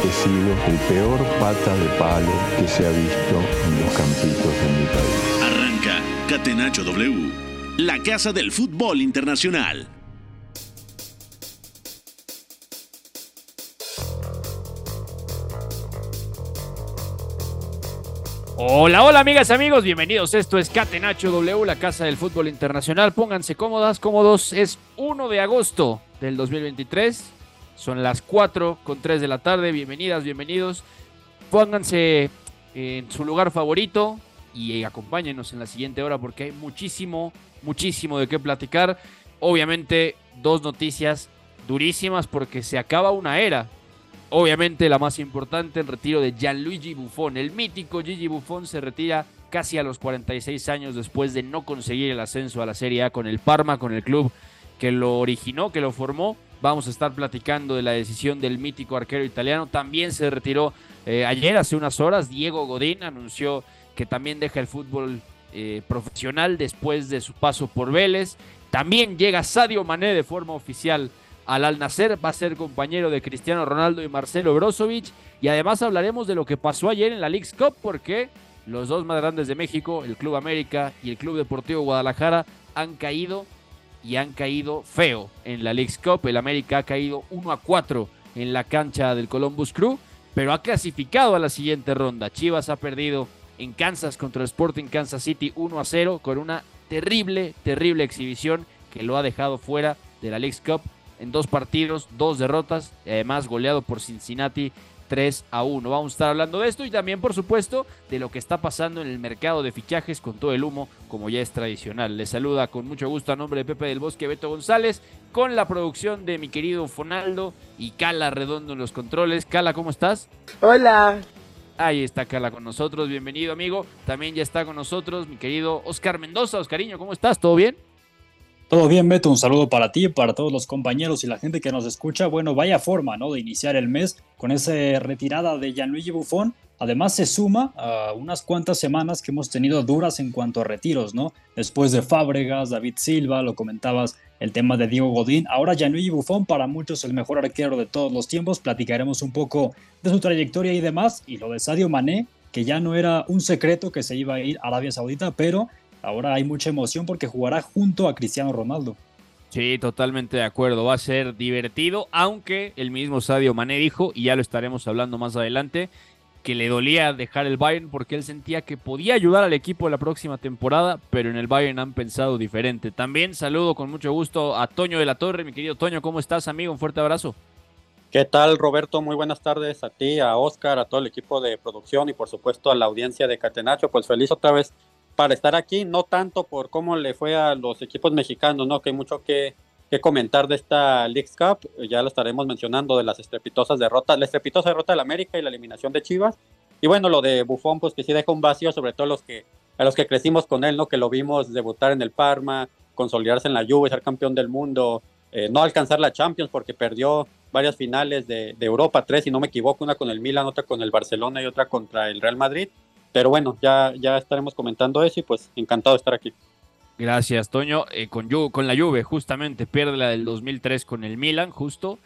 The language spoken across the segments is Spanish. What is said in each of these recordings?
He sido el peor pata de palo que se ha visto en los campitos de mi país. Arranca Catenacho W, la casa del fútbol internacional. Hola, hola amigas, amigos, bienvenidos. Esto es Catenacho W, la casa del fútbol internacional. Pónganse cómodas, cómodos. Es 1 de agosto del 2023. Son las 4 con 3 de la tarde. Bienvenidas, bienvenidos. Pónganse en su lugar favorito y acompáñenos en la siguiente hora porque hay muchísimo, muchísimo de qué platicar. Obviamente, dos noticias durísimas porque se acaba una era Obviamente la más importante, el retiro de Gianluigi Buffon. El mítico Gigi Buffon se retira casi a los 46 años después de no conseguir el ascenso a la Serie A con el Parma, con el club que lo originó, que lo formó. Vamos a estar platicando de la decisión del mítico arquero italiano. También se retiró eh, ayer, hace unas horas, Diego Godín anunció que también deja el fútbol eh, profesional después de su paso por Vélez. También llega Sadio Mané de forma oficial al Al Nacer, va a ser compañero de Cristiano Ronaldo y Marcelo Brozovic. Y además hablaremos de lo que pasó ayer en la League's Cup, porque los dos más grandes de México, el Club América y el Club Deportivo Guadalajara, han caído y han caído feo en la League's Cup. El América ha caído 1 a 4 en la cancha del Columbus Crew, pero ha clasificado a la siguiente ronda. Chivas ha perdido en Kansas contra el Sporting Kansas City 1 a 0 con una terrible, terrible exhibición que lo ha dejado fuera de la League's Cup en dos partidos, dos derrotas, y además goleado por Cincinnati 3 a 1. Vamos a estar hablando de esto y también, por supuesto, de lo que está pasando en el mercado de fichajes con todo el humo, como ya es tradicional. Les saluda con mucho gusto a nombre de Pepe del Bosque Beto González, con la producción de mi querido Fonaldo y Cala Redondo en los controles. Cala, ¿cómo estás? Hola. Ahí está Cala con nosotros, bienvenido amigo. También ya está con nosotros mi querido Oscar Mendoza. Oscariño, ¿cómo estás? ¿Todo bien? Todo bien, Beto, un saludo para ti, para todos los compañeros y la gente que nos escucha. Bueno, vaya forma, ¿no? De iniciar el mes con esa retirada de Gianluigi Buffon. Además, se suma a unas cuantas semanas que hemos tenido duras en cuanto a retiros, ¿no? Después de Fábregas, David Silva, lo comentabas, el tema de Diego Godín. Ahora Gianluigi Buffon, para muchos el mejor arquero de todos los tiempos. Platicaremos un poco de su trayectoria y demás. Y lo de Sadio Mané, que ya no era un secreto que se iba a ir a Arabia Saudita, pero ahora hay mucha emoción porque jugará junto a Cristiano Ronaldo. Sí, totalmente de acuerdo. Va a ser divertido, aunque el mismo Sadio Mané dijo, y ya lo estaremos hablando más adelante, que le dolía dejar el Bayern porque él sentía que podía ayudar al equipo la próxima temporada, pero en el Bayern han pensado diferente. También saludo con mucho gusto a Toño de la Torre, mi querido Toño, ¿cómo estás, amigo? Un fuerte abrazo. ¿Qué tal, Roberto? Muy buenas tardes a ti, a Oscar, a todo el equipo de producción y por supuesto a la audiencia de Catenacho. Pues feliz otra vez para estar aquí, no tanto por cómo le fue a los equipos mexicanos, ¿no? Que hay mucho que, comentar de esta League Cup, ya lo estaremos mencionando de las estrepitosas derrotas, la estrepitosa derrota del América y la eliminación de Chivas. Y bueno, lo de Buffon, pues que sí deja un vacío, sobre todo los que, a los que crecimos con él, ¿no? Que lo vimos debutar en el Parma, consolidarse en la Juve, ser campeón del mundo, eh, no alcanzar la Champions porque perdió varias finales de, de Europa, tres, si no me equivoco, una con el Milan, otra con el Barcelona y otra contra el Real Madrid pero bueno, ya, ya estaremos comentando eso y pues encantado de estar aquí. Gracias, Toño. Eh, con, con la Juve, justamente, pierde la del 2003 con el Milan, justo.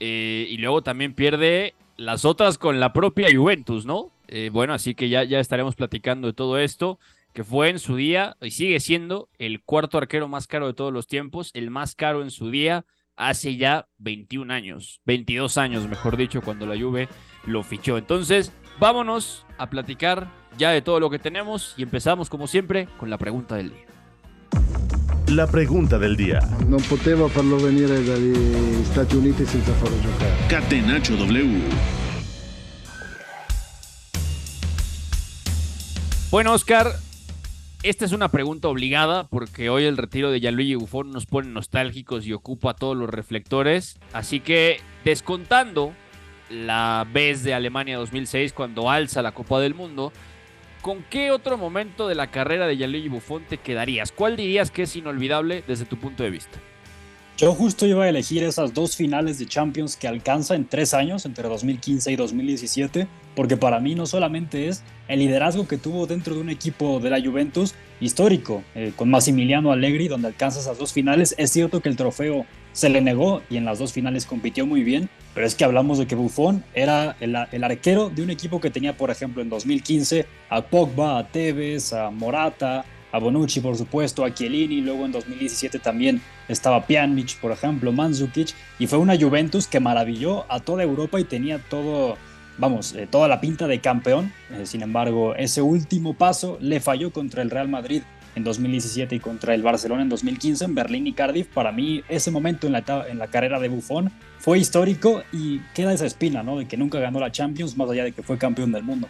Eh, y luego también pierde las otras con la propia Juventus, ¿no? Eh, bueno, así que ya, ya estaremos platicando de todo esto, que fue en su día y sigue siendo el cuarto arquero más caro de todos los tiempos, el más caro en su día hace ya 21 años, 22 años, mejor dicho, cuando la Juve lo fichó. Entonces, vámonos a platicar ya de todo lo que tenemos y empezamos, como siempre, con la pregunta del día. La pregunta del día. Non poteva farlo venire dagli Stati Uniti senza farlo giocare. Catenacho W. Bueno, Oscar, esta es una pregunta obligada porque hoy el retiro de Gianluigi Buffon nos pone nostálgicos y ocupa todos los reflectores. Así que, descontando la vez de Alemania 2006 cuando alza la Copa del Mundo. ¿Con qué otro momento de la carrera de Gianluigi Buffon te quedarías? ¿Cuál dirías que es inolvidable desde tu punto de vista? Yo justo iba a elegir esas dos finales de Champions que alcanza en tres años, entre 2015 y 2017, porque para mí no solamente es el liderazgo que tuvo dentro de un equipo de la Juventus histórico, eh, con Massimiliano Allegri, donde alcanza esas dos finales. Es cierto que el trofeo se le negó y en las dos finales compitió muy bien, pero es que hablamos de que Buffon era el, el, arquero de un equipo que tenía, por ejemplo, en 2015 a Pogba, a Tevez, a Morata, a Bonucci, por supuesto, a Chiellini, luego en 2017 también estaba Pjanic, por ejemplo, Mandzukic, y fue una Juventus que maravilló a toda Europa y tenía todo, vamos, eh, toda la pinta de campeón. Eh, sin embargo, ese último paso le falló contra el Real Madrid en 2017 y contra el Barcelona en 2015 en Berlín y Cardiff. Para mí, ese momento en la, en la carrera de Buffon fue histórico y queda esa espina, ¿no? De que nunca ganó la Champions, más allá de que fue campeón del mundo.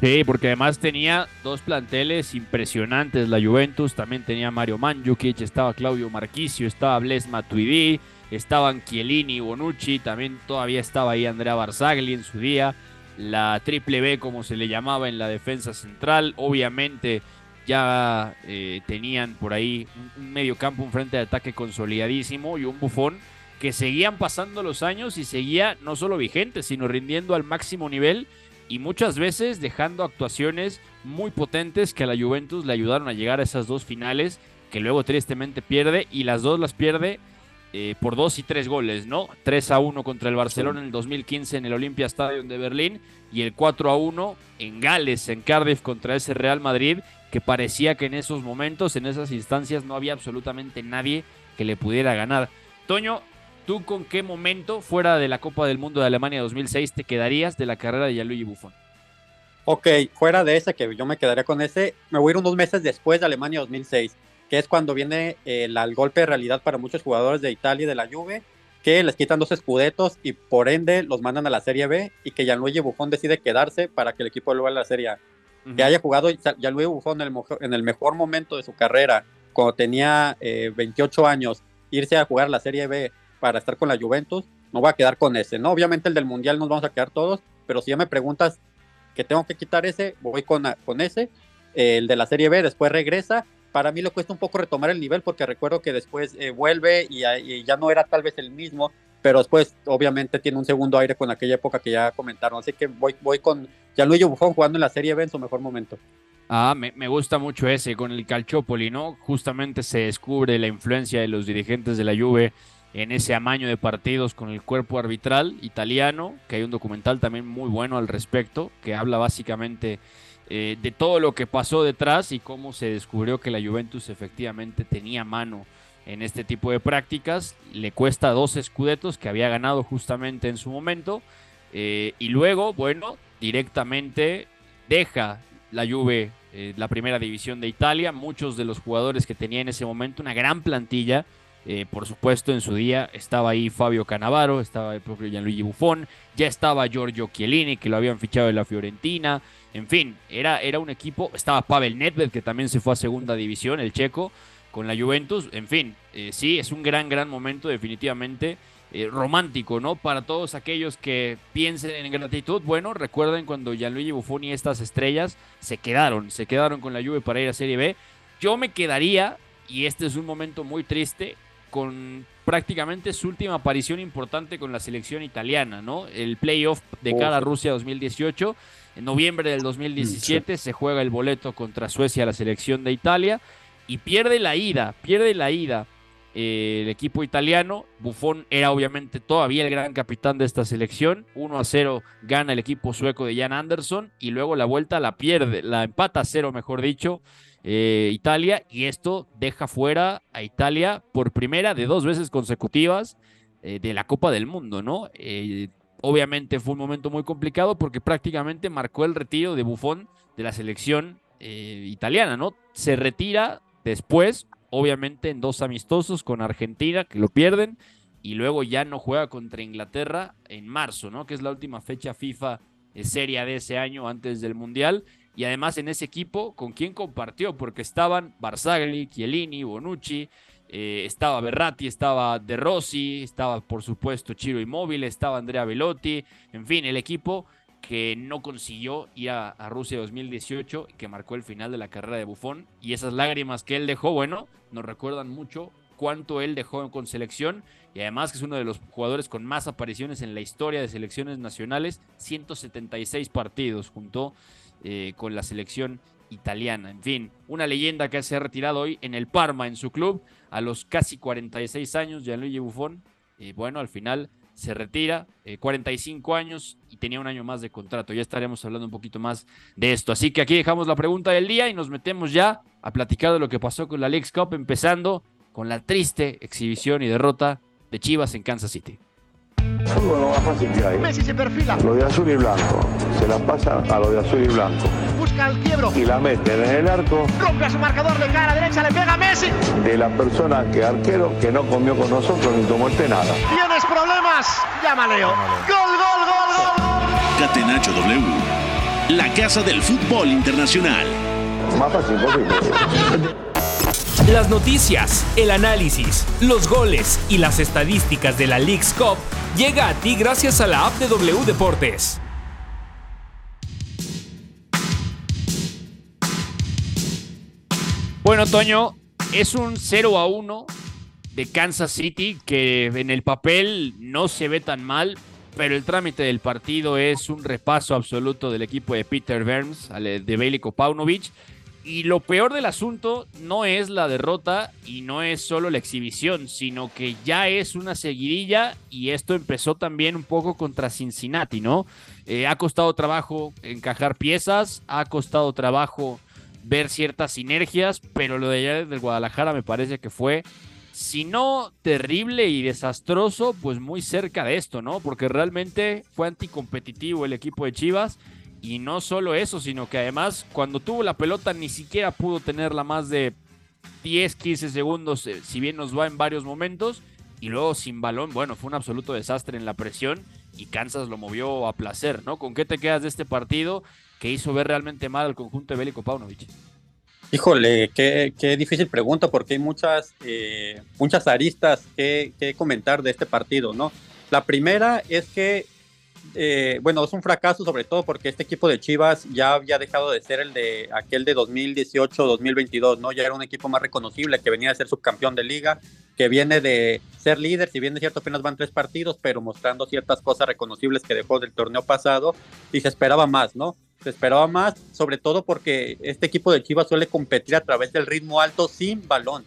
Sí, porque además tenía dos planteles impresionantes. La Juventus también tenía Mario Mandzukic, estaba Claudio Marquisio, estaba Bles Matuidi, estaban Chiellini, Bonucci, también todavía estaba ahí Andrea Barzagli en su día. La triple B, como se le llamaba en la defensa central. Obviamente ya eh, tenían por ahí un medio campo, un frente de ataque consolidadísimo y un bufón que seguían pasando los años y seguía no solo vigente, sino rindiendo al máximo nivel y muchas veces dejando actuaciones muy potentes que a la Juventus le ayudaron a llegar a esas dos finales que luego tristemente pierde y las dos las pierde eh, por dos y tres goles, ¿no? 3 a 1 contra el Barcelona en el 2015 en el Olympia Stadium de Berlín y el 4 a 1 en Gales, en Cardiff contra ese Real Madrid que parecía que en esos momentos, en esas instancias no había absolutamente nadie que le pudiera ganar. Toño, ¿Tú con qué momento fuera de la Copa del Mundo de Alemania 2006 te quedarías de la carrera de Gianluigi Buffon? Ok, fuera de ese, que yo me quedaría con ese, me voy a ir unos meses después de Alemania 2006, que es cuando viene el, golpe de realidad para muchos jugadores de Italia y de la Juve, que les quitan dos escudetos y por ende los mandan a la Serie B y que Gianluigi Buffon decide quedarse para que el equipo vuelva a la Serie A. Que haya jugado Gianluigi Buffon en el, en el, mejor momento de su carrera, cuando tenía 28 eh, años, irse a jugar la Serie B para estar con la Juventus, no voy a quedar con ese, ¿no? Obviamente el del Mundial nos vamos a quedar todos, pero si ya me preguntas que tengo que quitar ese, voy con, con ese. El de la Serie B después regresa. Para mí le cuesta un poco retomar el nivel porque recuerdo que después eh, vuelve y, ya no era tal vez el mismo, pero después obviamente tiene un segundo aire con aquella época que ya comentaron. Así que voy, voy con Gianluigi Buffon jugando en la Serie B en su mejor momento. Ah, me, gusta mucho ese con el Calciopoli, ¿no? Justamente se descubre la influencia de los dirigentes de la Juve en ese amaño de partidos con el cuerpo arbitral italiano, que hay un documental también muy bueno al respecto, que habla básicamente eh, de todo lo que pasó detrás y cómo se descubrió que la Juventus efectivamente tenía mano en este tipo de prácticas. Le cuesta dos escudetos que había ganado justamente en su momento. Eh, y luego, bueno, directamente deja la Juve eh, la primera división de Italia. Muchos de los jugadores que tenía en ese momento, una gran plantilla, eh, por supuesto, en su día estaba ahí Fabio Canavaro, estaba el propio Gianluigi Buffon, ya estaba Giorgio Chiellini, que lo habían fichado de la Fiorentina. En fin, era, era un equipo. Estaba Pavel Nedved, que también se fue a segunda división, el checo, con la Juventus. En fin, eh, sí, es un gran, gran momento, definitivamente. Eh, romántico, ¿no? Para todos aquellos que piensen en gratitud, bueno, recuerden cuando Gianluigi Buffon y estas estrellas se quedaron, se quedaron con la Juve para ir a Serie B. Yo me quedaría, y este es un momento muy triste, con prácticamente su última aparición importante con la selección italiana, ¿no? El playoff de cara a Rusia 2018. En noviembre del 2017 se juega el boleto contra Suecia, la selección de Italia, y pierde la ida, pierde la ida eh, el equipo italiano. Buffon era obviamente todavía el gran capitán de esta selección. 1 a 0 gana el equipo sueco de Jan Anderson y luego la vuelta la pierde, la empata a 0, mejor dicho, eh, Italia y esto deja fuera a Italia por primera de dos veces consecutivas eh, de la Copa del Mundo, ¿no? Obviamente fue un momento muy complicado porque prácticamente marcó el retiro de Buffon de la selección italiana, ¿no? Se retira después, obviamente en dos amistosos con Argentina que lo pierden y luego ya no juega contra Inglaterra en marzo, ¿no? Que es la última fecha FIFA seria de ese año antes del Mundial y además en ese equipo, ¿con quién compartió? Porque estaban Barzagli, Chiellini, Bonucci, eh, estaba Berratti, estaba De Rossi, estaba por supuesto Chiro Immobile, estaba Andrea Velotti, en fin, el equipo que no consiguió ir a, Rusia 2018 y que marcó el final de la carrera de Buffon. Y esas lágrimas que él dejó, bueno, nos recuerdan mucho cuánto él dejó con selección y además que es uno de los jugadores con más apariciones en la historia de selecciones nacionales, 176 partidos junto eh, con la selección italiana. En fin, una leyenda que se ha retirado hoy en el Parma, en su club, a los casi 46 años, Gianluigi Buffon. Y bueno, al final se retira, 45 eh, años y tenía un año más de contrato. Ya estaremos hablando un poquito más de esto. Así que aquí dejamos la pregunta del día y nos metemos ya a platicar de lo que pasó con la League Cup, empezando con la triste exhibición y derrota de Chivas en Kansas City. Fútbol lo más fácil que hay. Messi se perfila. Lo de azul y blanco. Se la pasa a lo de azul y blanco. Busca el quiebro. Y la mete en el arco. Rompe a su marcador de cara derecha, le pega a Messi. De la persona que arquero que no comió con nosotros ni tomó el nada. ¿Tienes problemas? Llama Leo. Gol, gol, gol, gol. Catenacho W. La casa del fútbol internacional. Más fácil posible. Las noticias, el análisis, los goles y las estadísticas de la League's Cup llega a ti gracias a la app de W Deportes. Bueno, Toño, es un 0 a 1 de Kansas City que en el papel no se ve tan mal, pero el trámite del partido es un repaso absoluto del equipo de Peter Burns, de Bailey Kopaunovic y lo peor del asunto no es la derrota y no es solo la exhibición, sino que ya es una seguidilla y esto empezó también un poco contra Cincinnati, ¿no? Eh, ha costado trabajo encajar piezas, ha costado trabajo ver ciertas sinergias, pero lo de ayer del Guadalajara me parece que fue, si no terrible y desastroso, pues muy cerca de esto, ¿no? Porque realmente fue anticompetitivo el equipo de Chivas y no solo eso, sino que además cuando tuvo la pelota ni siquiera pudo tenerla más de 10, 15 segundos, eh, si bien nos va en varios momentos. Y luego sin balón, bueno, fue un absoluto desastre en la presión y Kansas lo movió a placer, ¿no? ¿Con qué te quedas de este partido que hizo ver realmente mal al conjunto de Bélico Paunovic? Híjole, qué, difícil pregunta porque hay muchas, eh, muchas aristas que, comentar de este partido, ¿no? La primera es que eh, bueno, es un fracaso sobre todo porque este equipo de Chivas ya había dejado de ser el de aquel de 2018-2022, ¿no? Ya era un equipo más reconocible que venía a ser subcampeón de liga, que viene de ser líder, si bien de cierto apenas van tres partidos, pero mostrando ciertas cosas reconocibles que dejó del torneo pasado y se esperaba más, ¿no? Se esperaba más, sobre todo porque este equipo de Chivas suele competir a través del ritmo alto sin balón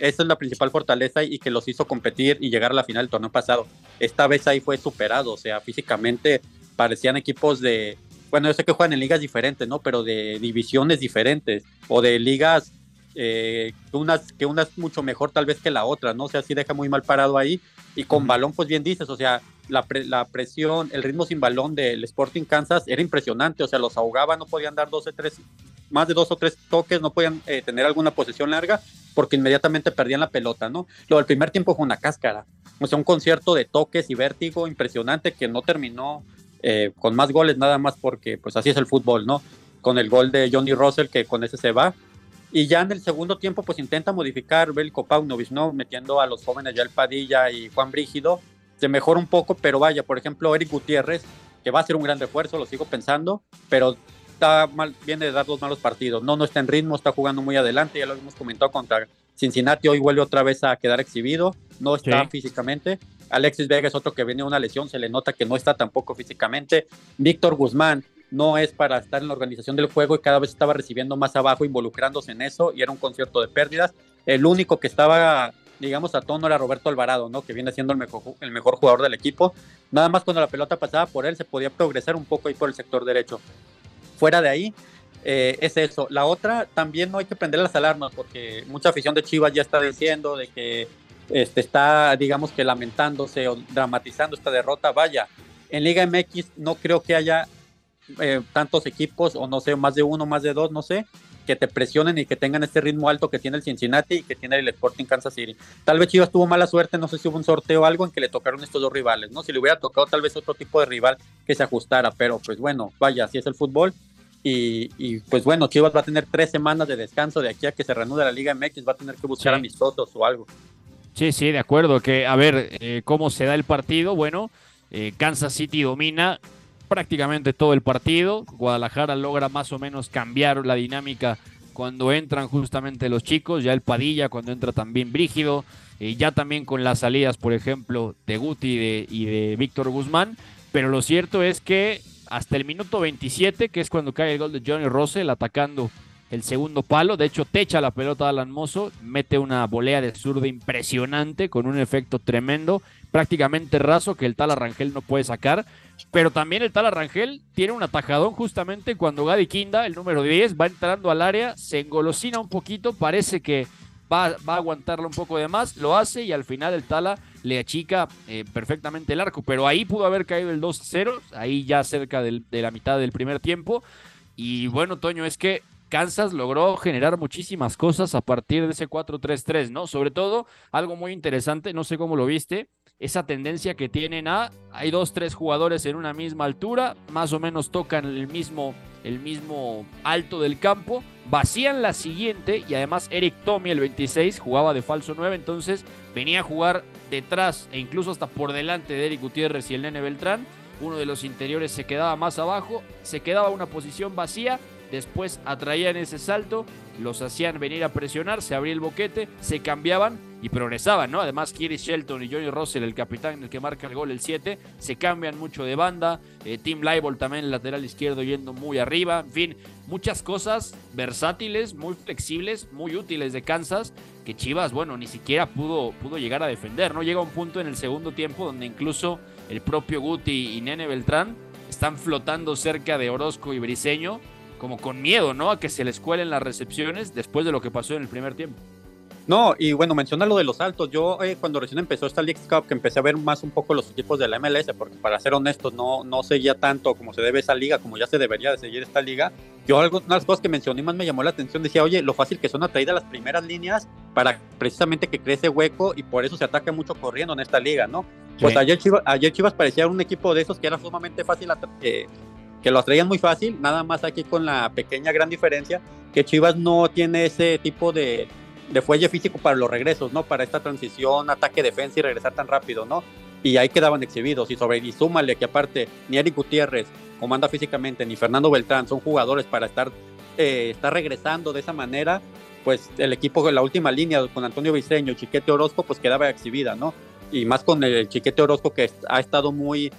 esa es la principal fortaleza y que los hizo competir y llegar a la final del torneo pasado. Esta vez ahí fue superado, o sea, físicamente parecían equipos de, bueno, yo sé que juegan en ligas diferentes, ¿no? Pero de divisiones diferentes o de ligas eh, que, unas, que una es mucho mejor tal vez que la otra, ¿no? O sea, sí deja muy mal parado ahí. Y con balón, pues bien dices, o sea, la, la, presión, el ritmo sin balón del Sporting Kansas era impresionante, o sea, los ahogaba, no podían dar 12, tres, más de dos o tres toques, no podían eh, tener alguna posesión larga porque inmediatamente perdían la pelota, ¿no? Lo del primer tiempo fue una cáscara, o sea, un concierto de toques y vértigo impresionante que no terminó eh, con más goles, nada más porque pues así es el fútbol, ¿no? Con el gol de Johnny Russell que con ese se va. Y ya en el segundo tiempo pues intenta modificar Belko Paunovic, ¿no? Metiendo a los jóvenes ya el Padilla y Juan Brígido. Se mejora un poco, pero vaya, por ejemplo, Eric Gutiérrez, que va a ser un gran refuerzo, lo sigo pensando, pero está mal, viene de dar dos malos partidos. No, no está en ritmo, está jugando muy adelante, ya lo hemos comentado contra Cincinnati, hoy vuelve otra vez a quedar exhibido, no está físicamente. Alexis Vega es otro que viene de una lesión, se le nota que no está tampoco físicamente. Víctor Guzmán no es para estar en la organización del juego y cada vez estaba recibiendo más abajo, involucrándose en eso y era un concierto de pérdidas. El único que estaba, digamos, a tono era Roberto Alvarado, ¿no? Que viene siendo el mejor, el mejor jugador del equipo. Nada más cuando la pelota pasaba por él se podía progresar un poco ahí por el sector derecho fuera de ahí, eh, es eso. La otra, también no hay que prender las alarmas porque mucha afición de Chivas ya está diciendo de que este, está, digamos que lamentándose o dramatizando esta derrota. Vaya, en Liga MX no creo que haya eh, tantos equipos, o no sé, más de uno, más de dos, no sé, que te presionen y que tengan este ritmo alto que tiene el Cincinnati y que tiene el Sporting Kansas City. Tal vez Chivas tuvo mala suerte, no sé si hubo un sorteo o algo en que le tocaron estos dos rivales, ¿no? Si le hubiera tocado tal vez otro tipo de rival que se ajustara, pero pues bueno, vaya, así es el fútbol Y, pues bueno, Chivas va a tener tres semanas de descanso de aquí a que se reanude la Liga MX, va a tener que buscar mis amistosos o algo. Sí, sí, de acuerdo. Que a ver eh, cómo se da el partido. Bueno, eh, Kansas City domina prácticamente todo el partido. Guadalajara logra más o menos cambiar la dinámica cuando entran justamente los chicos. Ya el Padilla, cuando entra también Brígido. Eh, ya también con las salidas, por ejemplo, de Guti y de, y de Víctor Guzmán. Pero lo cierto es que hasta el minuto 27, que es cuando cae el gol de Johnny Russell atacando el segundo palo. De hecho, techa la pelota a Alan Mozo, mete una volea de zurda impresionante con un efecto tremendo, prácticamente raso que el tal Arrangel no puede sacar. Pero también el tal Arrangel tiene un atajadón justamente cuando Gadi Kinda, el número 10, va entrando al área, se engolosina un poquito, parece que va, va a aguantarlo un poco de más, lo hace y al final el Tala le achica eh, perfectamente el arco, pero ahí pudo haber caído el 2-0, ahí ya cerca de la mitad del primer tiempo. Y bueno, Toño, es que Kansas logró generar muchísimas cosas a partir de ese 4-3-3, ¿no? Sobre todo, algo muy interesante, no sé cómo lo viste, esa tendencia que tienen a, hay dos, tres jugadores en una misma altura, más o menos tocan el mismo, el mismo alto del campo, vacían la siguiente y además Eric Tommy, el 26, jugaba de falso 9, entonces venía a jugar detrás e incluso hasta por delante de Eric Gutiérrez y el Nene Beltrán. Uno de los interiores se quedaba más abajo, se quedaba una posición vacía, después atraían ese salto, los hacían venir a presionar, se abría el boquete, se cambiaban y progresaban, ¿no? Además, Kiri Shelton y Johnny Russell, el capitán, el que marca el gol, el 7, se cambian mucho de banda. Eh, Tim Leibol también, el lateral izquierdo, yendo muy arriba. En fin, muchas cosas versátiles, muy flexibles, muy útiles de Kansas, que Chivas, bueno, ni siquiera pudo, pudo llegar a defender, ¿no? Llega un punto en el segundo tiempo donde incluso el propio Guti y Nene Beltrán están flotando cerca de Orozco y Briseño, como con miedo, ¿no? A que se les cuelen las recepciones después de lo que pasó en el primer tiempo. No, y bueno, menciona lo de los altos. Yo eh, cuando recién empezó esta League Cup, que empecé a ver más un poco los equipos de la MLS, porque para ser honestos, no, no seguía tanto como se debe esa liga, como ya se debería de seguir esta liga. Yo algo, una de las cosas que mencioné más me llamó la atención, decía, oye, lo fácil que son atraídas las primeras líneas para precisamente que crece hueco y por eso se ataca mucho corriendo en esta liga, ¿no? Pues ayer Chivas, ayer Chivas parecía un equipo de esos que era sumamente fácil, eh, que lo atraían muy fácil, nada más aquí con la pequeña gran diferencia, que Chivas no tiene ese tipo de de fuelle físico para los regresos, ¿no? Para esta transición, ataque, defensa y regresar tan rápido, ¿no? Y ahí quedaban exhibidos. Y sobre y súmale que aparte ni Eric Gutiérrez comanda físicamente, ni Fernando Beltrán son jugadores para estar, eh, estar regresando de esa manera, pues el equipo de la última línea con Antonio Viseño, Chiquete Orozco, pues quedaba exhibida, ¿no? Y más con el Chiquete Orozco que ha estado muy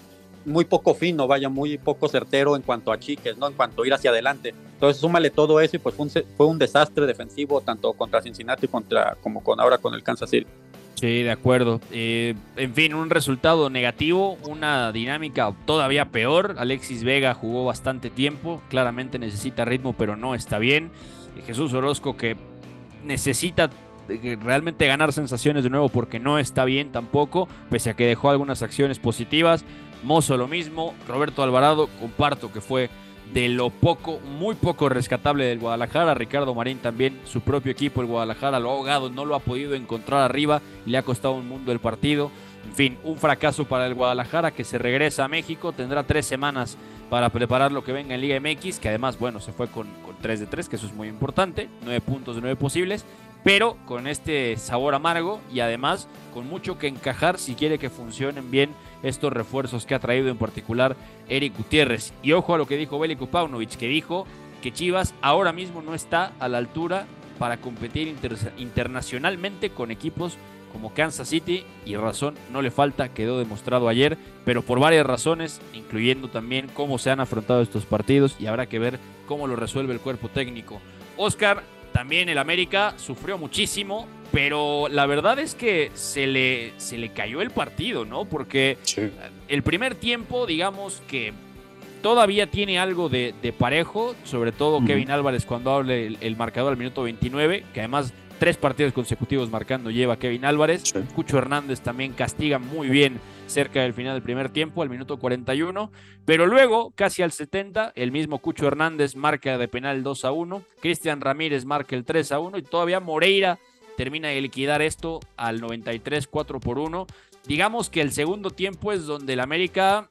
muy poco fino, vaya, muy poco certero en cuanto a chiques, ¿no? En cuanto a ir hacia adelante. Entonces, súmale todo eso y pues fue un, fue un desastre defensivo tanto contra Cincinnati contra, como con ahora con el Kansas City. Sí, de acuerdo. Eh, en fin, un resultado negativo, una dinámica todavía peor. Alexis Vega jugó bastante tiempo, claramente necesita ritmo, pero no está bien. Jesús Orozco que necesita realmente ganar sensaciones de nuevo porque no está bien tampoco, pese a que dejó algunas acciones positivas. Mozo lo mismo, Roberto Alvarado, comparto que fue de lo poco, muy poco rescatable del Guadalajara. Ricardo Marín también, su propio equipo, el Guadalajara, lo ha ahogado, no lo ha podido encontrar arriba le ha costado un mundo el partido. En fin, un fracaso para el Guadalajara que se regresa a México, tendrá tres semanas para preparar lo que venga en Liga MX, que además, bueno, se fue con, con 3 de 3, que eso es muy importante, 9 puntos de 9 posibles, pero con este sabor amargo y además con mucho que encajar si quiere que funcionen bien estos refuerzos que ha traído en particular Eric Gutiérrez. Y ojo a lo que dijo Bélico Paunovic, que dijo que Chivas ahora mismo no está a la altura para competir internacionalmente con equipos como Kansas City y razón no le falta, quedó demostrado ayer, pero por varias razones, incluyendo también cómo se han afrontado estos partidos y habrá que ver cómo lo resuelve el cuerpo técnico. Oscar, también el América sufrió muchísimo, pero la verdad es que se le, se le cayó el partido, ¿no? Porque el primer tiempo, digamos que todavía tiene algo de, parejo, sobre todo Kevin Álvarez cuando hable el, marcador al minuto 29, que además tres partidos consecutivos marcando lleva Kevin Álvarez. Cucho Hernández también castiga muy bien cerca del final del primer tiempo, al minuto 41. Pero luego, casi al 70, el mismo Cucho Hernández marca de penal 2 a 1. Cristian Ramírez marca el 3 a 1 y todavía Moreira termina de liquidar esto al 93, 4 por 1. Digamos que el segundo tiempo es donde el América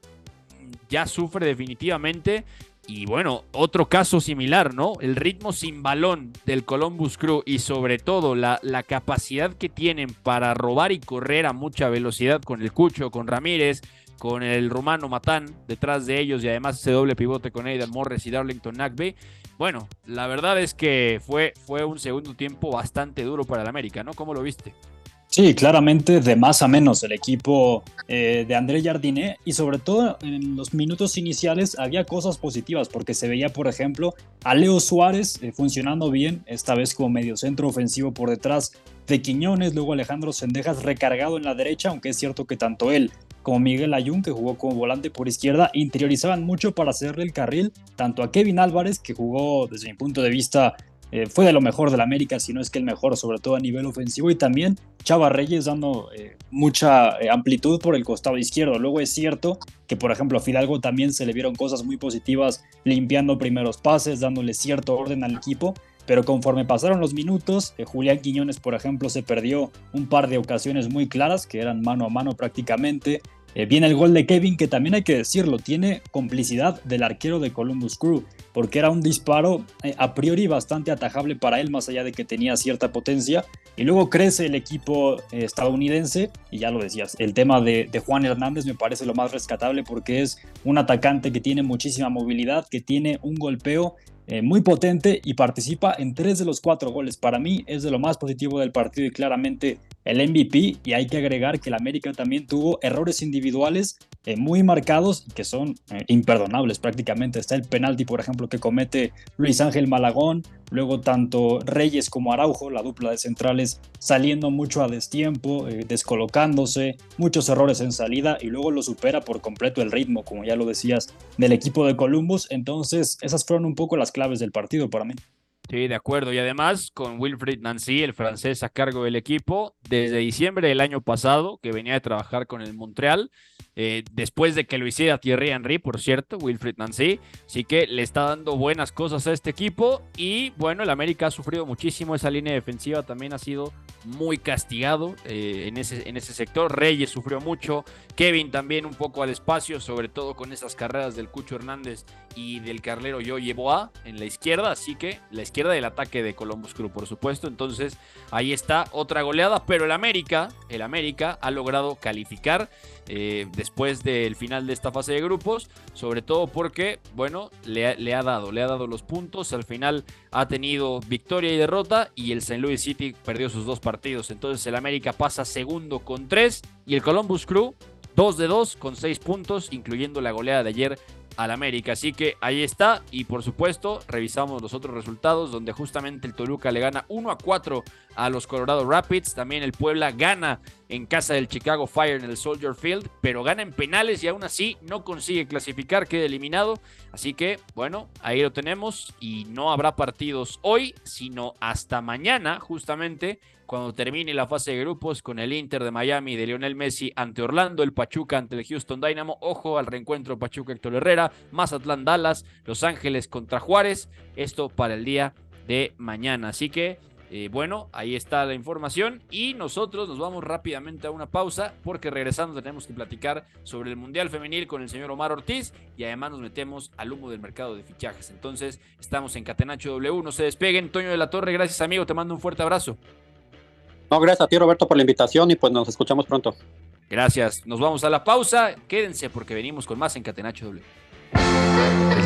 ya sufre definitivamente y bueno, otro caso similar, ¿no? El ritmo sin balón del Columbus Crew y sobre todo la, la, capacidad que tienen para robar y correr a mucha velocidad con el Cucho, con Ramírez, con el rumano Matán detrás de ellos y además ese doble pivote con Aidan Morris y Darlington Nagbe. Bueno, la verdad es que fue, fue un segundo tiempo bastante duro para el América, ¿no? ¿Cómo lo viste? Sí, claramente de más a menos el equipo eh, de André Jardiné y sobre todo en los minutos iniciales había cosas positivas porque se veía, por ejemplo, a Leo Suárez eh, funcionando bien, esta vez como medio centro ofensivo por detrás de Quiñones, luego Alejandro Sendejas recargado en la derecha, aunque es cierto que tanto él como Miguel Ayun, que jugó como volante por izquierda, interiorizaban mucho para hacerle el carril, tanto a Kevin Álvarez, que jugó desde mi punto de vista eh, fue de lo mejor del América, si no es que el mejor, sobre todo a nivel ofensivo, y también Chava Reyes dando eh, mucha eh, amplitud por el costado izquierdo. Luego es cierto que, por ejemplo, a Fidalgo también se le vieron cosas muy positivas, limpiando primeros pases, dándole cierto orden al equipo, pero conforme pasaron los minutos, Julián Quiñones, por ejemplo, se perdió un par de ocasiones muy claras, que eran mano a mano prácticamente. Viene el gol de Kevin, que también hay que decirlo, tiene complicidad del arquero de Columbus Crew porque era un disparo eh, a priori bastante atajable para él, más allá de que tenía cierta potencia. Y luego crece el equipo eh, estadounidense, y ya lo decías, el tema de, Juan Hernández me parece lo más rescatable porque es un atacante que tiene muchísima movilidad, que tiene un golpeo eh, muy potente y participa en tres de los cuatro goles. Para mí es de lo más positivo del partido y claramente el MVP. Y hay que agregar que el América también tuvo errores individuales eh, muy marcados que son eh, imperdonables prácticamente. Está el penalti, por ejemplo, que comete Luis Ángel Malagón, luego tanto Reyes como Araujo, la dupla de centrales, saliendo mucho a destiempo, eh, descolocándose, muchos errores en salida y luego lo supera por completo el ritmo, como ya lo decías, del equipo de Columbus. Entonces, esas fueron un poco las claves del partido para mí. Sí, de acuerdo. Y además con Wilfried Nancy, el francés a cargo del equipo, desde diciembre del año pasado, que venía de trabajar con el Montreal, eh, después de que lo hiciera Thierry Henry, por cierto, Wilfried Nancy. Así que le está dando buenas cosas a este equipo. Y bueno, el América ha sufrido muchísimo. Esa línea defensiva también ha sido muy castigado eh, en, ese, en ese sector. Reyes sufrió mucho. Kevin también un poco al espacio, sobre todo con esas carreras del Cucho Hernández y del carlero Yo Boa en la izquierda. Así que la izquierda del ataque de Columbus Crew, por supuesto. Entonces ahí está otra goleada. Pero el América, el América ha logrado calificar. Eh, después del final de esta fase de grupos, sobre todo porque, bueno, le, le, ha dado, le ha dado los puntos, al final ha tenido victoria y derrota y el St. Louis City perdió sus dos partidos, entonces el América pasa segundo con tres y el Columbus Crew 2 de 2 con 6 puntos, incluyendo la goleada de ayer al América. Así que ahí está. Y por supuesto, revisamos los otros resultados, donde justamente el Toluca le gana 1 a 4 a los Colorado Rapids. También el Puebla gana en casa del Chicago Fire en el Soldier Field, pero gana en penales y aún así no consigue clasificar, queda eliminado. Así que, bueno, ahí lo tenemos. Y no habrá partidos hoy, sino hasta mañana, justamente cuando termine la fase de grupos con el Inter de Miami de Lionel Messi ante Orlando, el Pachuca ante el Houston Dynamo, ojo al reencuentro Pachuca Héctor Herrera, Mazatlán Dallas, Los Ángeles contra Juárez, esto para el día de mañana. Así que eh, bueno, ahí está la información y nosotros nos vamos rápidamente a una pausa porque regresando tenemos que platicar sobre el Mundial Femenil con el señor Omar Ortiz y además nos metemos al humo del mercado de fichajes. Entonces estamos en Catenacho W, no se despeguen. Toño de la Torre, gracias amigo, te mando un fuerte abrazo. No, gracias a ti Roberto por la invitación y pues nos escuchamos pronto. Gracias, nos vamos a la pausa, quédense porque venimos con más en Catenacho W.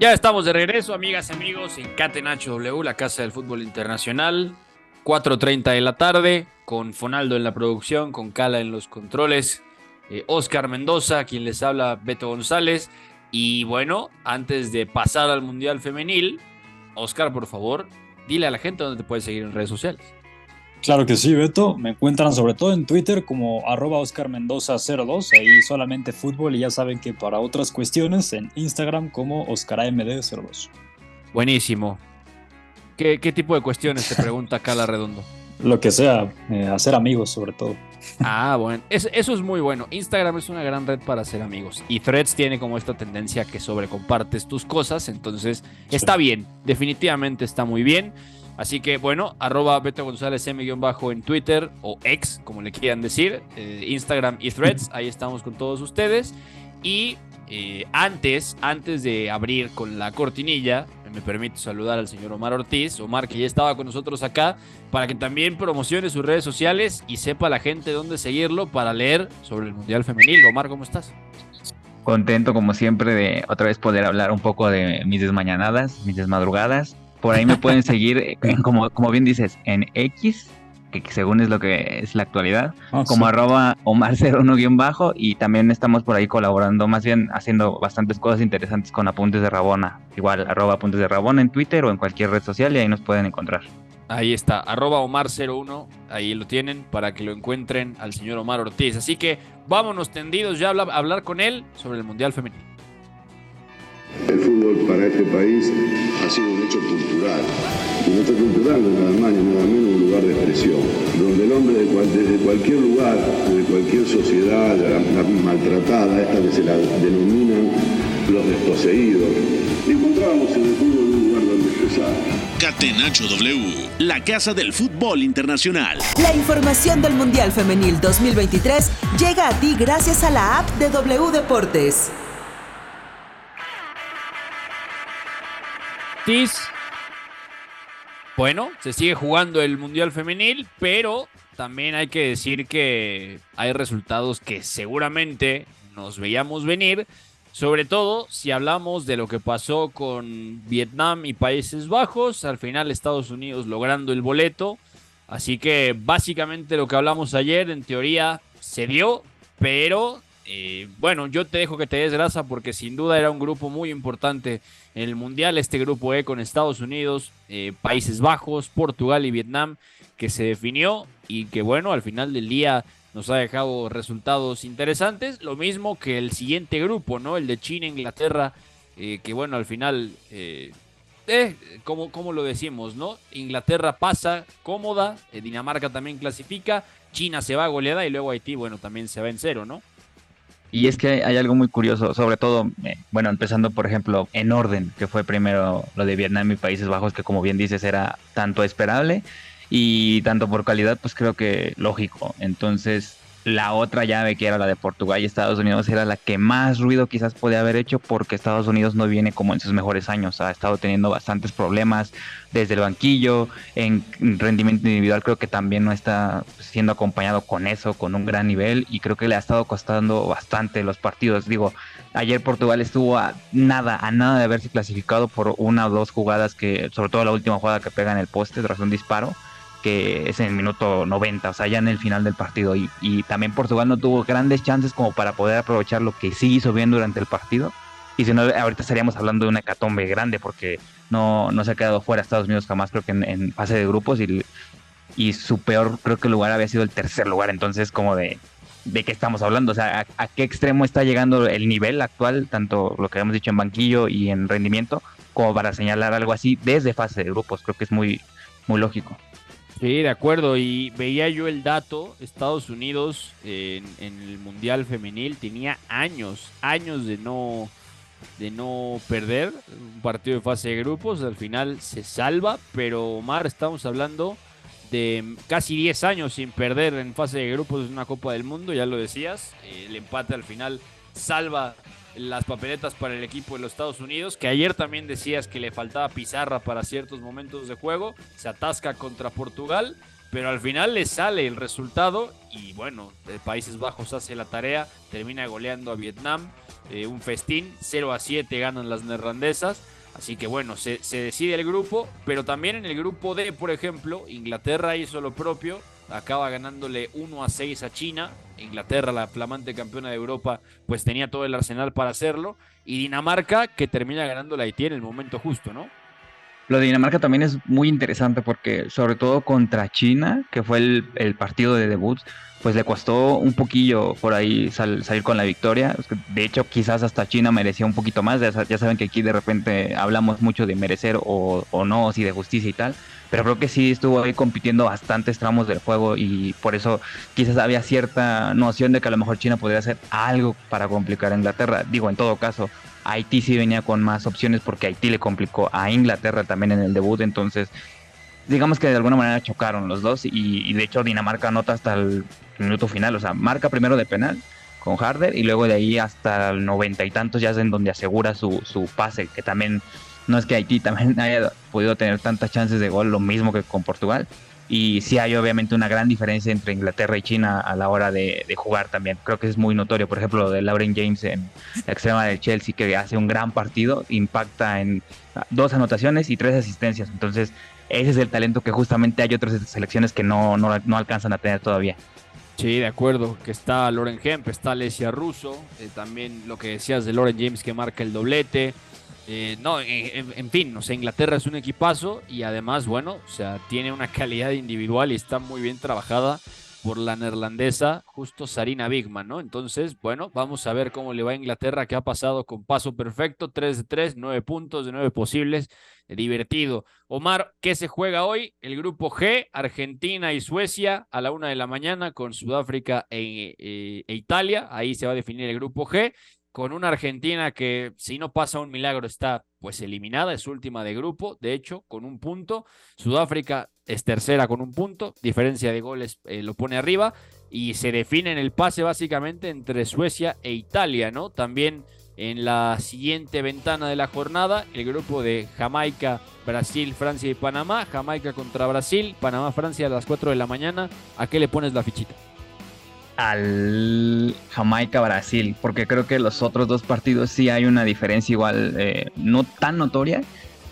Ya estamos de regreso, amigas y amigos, en Catenacho W, la casa del fútbol internacional. 4.30 de la tarde, con Fonaldo en la producción, con Cala en los controles, eh, Oscar Mendoza, quien les habla, Beto González. Y bueno, antes de pasar al Mundial Femenil, Oscar, por favor, dile a la gente dónde te puedes seguir en redes sociales. Claro que sí, Beto. Me encuentran sobre todo en Twitter como arroba Oscar Mendoza 02, ahí solamente fútbol y ya saben que para otras cuestiones en Instagram como OscarAMD02. Buenísimo. ¿Qué, tipo de cuestiones te pregunta Cala Redondo? Lo que sea, eh, hacer amigos sobre todo. Ah, bueno, eso es muy bueno. Instagram es una gran red para hacer amigos. Y Threads tiene como esta tendencia que sobrecompartes tus cosas. Entonces, está bien. Definitivamente está muy bien. Así que, bueno, arroba Beto González M-bajo en Twitter o X, como le quieran decir. Eh, Instagram y Threads. Ahí estamos con todos ustedes. Y eh, antes, antes de abrir con la cortinilla, me permito saludar al señor Omar Ortiz, Omar que ya estaba con nosotros acá, para que también promocione sus redes sociales y sepa la gente dónde seguirlo para leer sobre el Mundial Femenil. Omar, ¿cómo estás? Contento como siempre de otra vez poder hablar un poco de mis desmañanadas, mis desmadrugadas. Por ahí me pueden seguir, como, como bien dices, en X que según es lo que es la actualidad, ah, como arroba Omar01-bajo y también estamos por ahí colaborando, más bien haciendo bastantes cosas interesantes con Apuntes de Rabona, igual arroba Apuntes de Rabona en Twitter o en cualquier red social y ahí nos pueden encontrar. Ahí está, arroba Omar01, ahí lo tienen para que lo encuentren al señor Omar Ortiz. Así que vámonos tendidos ya a hablar con él sobre el Mundial Femenino. El fútbol para este país ha sido un hecho cultural. Y no está cultural no nada más ni nada menos un lugar de expresión, donde el hombre desde cualquier lugar, de cualquier sociedad maltratada, esta que se la denominan los desposeídos, encontrábamos en el fútbol un lugar donde expresar. Catenacho W, la casa del fútbol internacional. La información del Mundial Femenil 2023 llega a ti gracias a la app de W Deportes. Bueno, se sigue jugando el Mundial Femenil, pero también hay que decir que hay resultados que seguramente nos veíamos venir, sobre todo si hablamos de lo que pasó con Vietnam y Países Bajos, al final Estados Unidos logrando el boleto. Así que básicamente lo que hablamos ayer en teoría se dio, pero eh, bueno, yo te dejo que te des grasa porque sin duda era un grupo muy importante en el Mundial, este grupo E con Estados Unidos, eh, Países Bajos, Portugal y Vietnam, que se definió y que bueno, al final del día nos ha dejado resultados interesantes, lo mismo que el siguiente grupo, ¿no? El de China, Inglaterra, eh, que bueno, al final, eh, como, como lo decimos, ¿no? Inglaterra pasa cómoda, Dinamarca también clasifica, China se va goleada y luego Haití, bueno, también se va en cero, ¿no? Y es que hay algo muy curioso, sobre todo, eh, bueno, empezando por ejemplo en orden, que fue primero lo de Vietnam y Países Bajos, que como bien dices era tanto esperable y tanto por calidad, pues creo que lógico. Entonces, la otra llave, que era la de Portugal y Estados Unidos, era la que más ruido quizás podía haber hecho porque Estados Unidos no viene como en sus mejores años. Ha estado teniendo bastantes problemas desde el banquillo, en rendimiento individual creo que también no está siendo acompañado con eso, con un gran nivel y creo que le ha estado costando bastante los partidos. Digo, ayer Portugal estuvo a nada, a nada de haberse clasificado por una o dos jugadas que, sobre todo la última jugada que pega en el poste tras un disparo que es en el minuto 90, o sea, ya en el final del partido. Y, y, también Portugal no tuvo grandes chances como para poder aprovechar lo que sí hizo bien durante el partido. Y si no, ahorita estaríamos hablando de una hecatombe grande porque no, no se ha quedado fuera Estados Unidos jamás, creo que en, fase de grupos. Y, y su peor, creo que lugar había sido el tercer lugar. Entonces, como de, de qué estamos hablando, o sea, a, a, qué extremo está llegando el nivel actual, tanto lo que hemos dicho en banquillo y en rendimiento, como para señalar algo así desde fase de grupos. Creo que es muy, muy lógico. Sí, de acuerdo. Y veía yo el dato, Estados Unidos en, el Mundial Femenil tenía años, años de no, de no perder un partido de fase de grupos. Al final se salva, pero Omar, estamos hablando de casi 10 años sin perder en fase de grupos en una Copa del Mundo, ya lo decías. El empate al final salva las papeletas para el equipo de los Estados Unidos, que ayer también decías que le faltaba pizarra para ciertos momentos de juego, se atasca contra Portugal, pero al final le sale el resultado y bueno, Países Bajos hace la tarea, termina goleando a Vietnam, eh, un festín, 0 a 7 ganan las neerlandesas. Así que bueno, se, se decide el grupo, pero también en el grupo D, por ejemplo, Inglaterra hizo lo propio, acaba ganándole 1 a 6 a China. Inglaterra, la flamante campeona de Europa, pues tenía todo el arsenal para hacerlo. Y Dinamarca, que termina ganando la Haití en el momento justo, ¿no? Lo de Dinamarca también es muy interesante porque, sobre todo contra China, que fue el, partido de debut, pues le costó un poquillo por ahí salir con la victoria. De hecho, quizás hasta China merecía un poquito más. Ya, saben que aquí de repente hablamos mucho de merecer o no, si de justicia y tal. Pero creo que sí estuvo ahí compitiendo bastantes tramos del juego y por eso quizás había cierta noción de que a lo mejor China podría hacer algo para complicar a Inglaterra. Digo, en todo caso, Haití sí venía con más opciones porque Haití le complicó a Inglaterra también en el debut, entonces digamos que de alguna manera chocaron los dos y, de hecho Dinamarca anota hasta el minuto final, o sea, marca primero de penal con Harder y luego de ahí hasta el noventa y tantos ya es en donde asegura su, su pase, que también no es que Haití también haya podido tener tantas chances de gol, lo mismo que con Portugal, y sí hay obviamente una gran diferencia entre Inglaterra y China a la hora de, jugar también. Creo que es muy notorio, por ejemplo, lo de Lauren James en la extrema del Chelsea, que hace un gran partido, impacta en dos anotaciones y tres asistencias. Entonces, ese es el talento que justamente hay otras selecciones que no, no, alcanzan a tener todavía. Sí, de acuerdo, que está Lauren Hemp, está Alessia Russo, eh, también lo que decías de Lauren James que marca el doblete, eh, no, en, fin, o sea, Inglaterra es un equipazo y además, bueno, o sea, tiene una calidad individual y está muy bien trabajada por la neerlandesa, justo Sarina Bigman, ¿no? Entonces, bueno, vamos a ver cómo le va a Inglaterra, que ha pasado con paso perfecto, 3 de 3, 9 puntos de 9 posibles, divertido. Omar, ¿qué se juega hoy? El grupo G, Argentina y Suecia a la una de la mañana con Sudáfrica e, e, e Italia, ahí se va a definir el grupo G con una Argentina que si no pasa un milagro está pues eliminada, es última de grupo, de hecho, con un punto. Sudáfrica es tercera con un punto, diferencia de goles eh, lo pone arriba y se define en el pase básicamente entre Suecia e Italia, ¿no? También en la siguiente ventana de la jornada, el grupo de Jamaica, Brasil, Francia y Panamá. Jamaica contra Brasil, Panamá, Francia a las 4 de la mañana. ¿A qué le pones la fichita? Al Jamaica-Brasil, porque creo que los otros dos partidos sí hay una diferencia igual, eh, no tan notoria.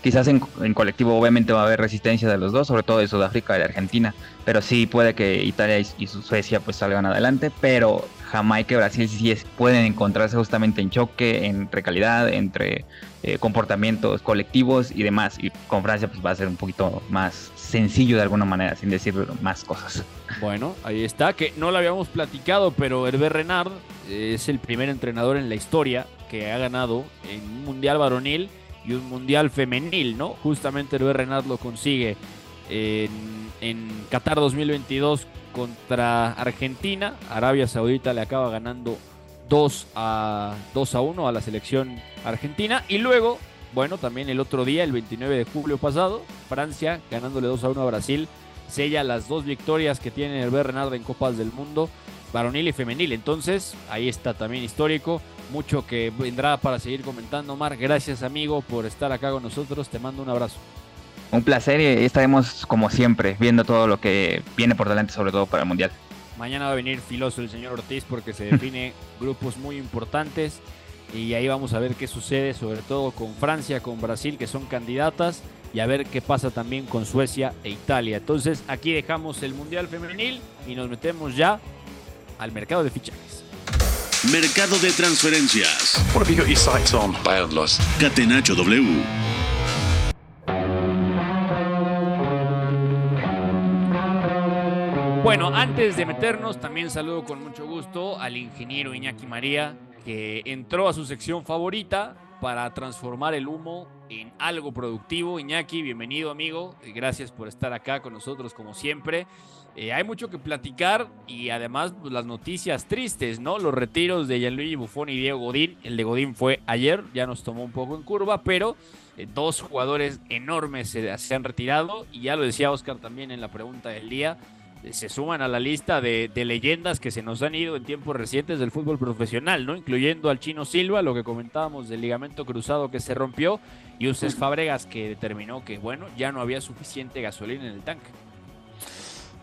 Quizás en, colectivo obviamente va a haber resistencia de los dos, sobre todo de Sudáfrica y de Argentina, pero sí puede que Italia y, Suecia pues salgan adelante, pero Jamaica y Brasil sí pueden encontrarse justamente en choque, entre calidad, entre eh, comportamientos colectivos y demás. Y con Francia pues va a ser un poquito más sencillo de alguna manera, sin decir más cosas. Bueno, ahí está, que no lo habíamos platicado, pero Hervé Renard es el primer entrenador en la historia que ha ganado en un mundial varonil y un mundial femenil, ¿no? Justamente Hervé Renard lo consigue en, en Qatar 2022 contra Argentina. Arabia Saudita le acaba ganando 2 a, 2 a 1 a la selección argentina. Y luego bueno, también el otro día, el 29 de julio pasado, Francia ganándole 2 a 1 a Brasil, sella las dos victorias que tiene el Bernardo en Copas del Mundo, varonil y femenil. Entonces, ahí está también histórico. Mucho que vendrá para seguir comentando, Mar. Gracias, amigo, por estar acá con nosotros. Te mando un abrazo. Un placer y estaremos, como siempre, viendo todo lo que viene por delante, sobre todo para el Mundial. Mañana va a venir filoso el señor Ortiz porque se define grupos muy importantes y ahí vamos a ver qué sucede, sobre todo con Francia, con Brasil, que son candidatas, y a ver qué pasa también con Suecia e Italia. Entonces aquí dejamos el Mundial Femenil y nos metemos ya al mercado de fichajes. Mercado de transferencias. Catenacho W. Bueno, antes de meternos, también saludo con mucho gusto al ingeniero Iñaki María, que entró a su sección favorita para transformar el humo en algo productivo. Iñaki, bienvenido amigo, gracias por estar acá con nosotros como siempre. Eh, hay mucho que platicar y además pues, las noticias tristes, ¿no? Los retiros de Gianluigi Buffon y Diego Godín. El de Godín fue ayer, ya nos tomó un poco en curva, pero eh, dos jugadores enormes se, se han retirado y ya lo decía Oscar también en la pregunta del día se suman a la lista de, leyendas que se nos han ido en tiempos recientes del fútbol profesional, ¿no? Incluyendo al Chino Silva, lo que comentábamos del ligamento cruzado que se rompió, y un Fabregas que determinó que, bueno, ya no había suficiente gasolina en el tanque.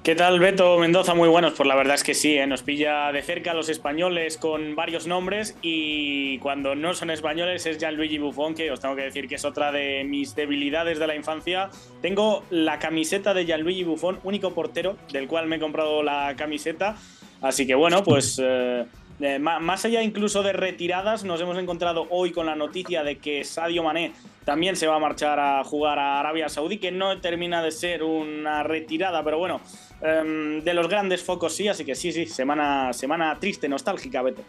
¿Qué tal, Beto Mendoza? Muy buenos. Pues la verdad es que sí, ¿eh? nos pilla de cerca los españoles con varios nombres y cuando no son españoles es Gianluigi Buffon, que os tengo que decir que es otra de mis debilidades de la infancia. Tengo la camiseta de Gianluigi Buffon, único portero del cual me he comprado la camiseta. Así que bueno, pues eh, eh, más allá incluso de retiradas, nos hemos encontrado hoy con la noticia de que Sadio Mané también se va a marchar a jugar a Arabia Saudí, que no termina de ser una retirada, pero bueno, em, de los grandes focos sí, así que sí, sí, semana, semana triste, nostálgica, Beto.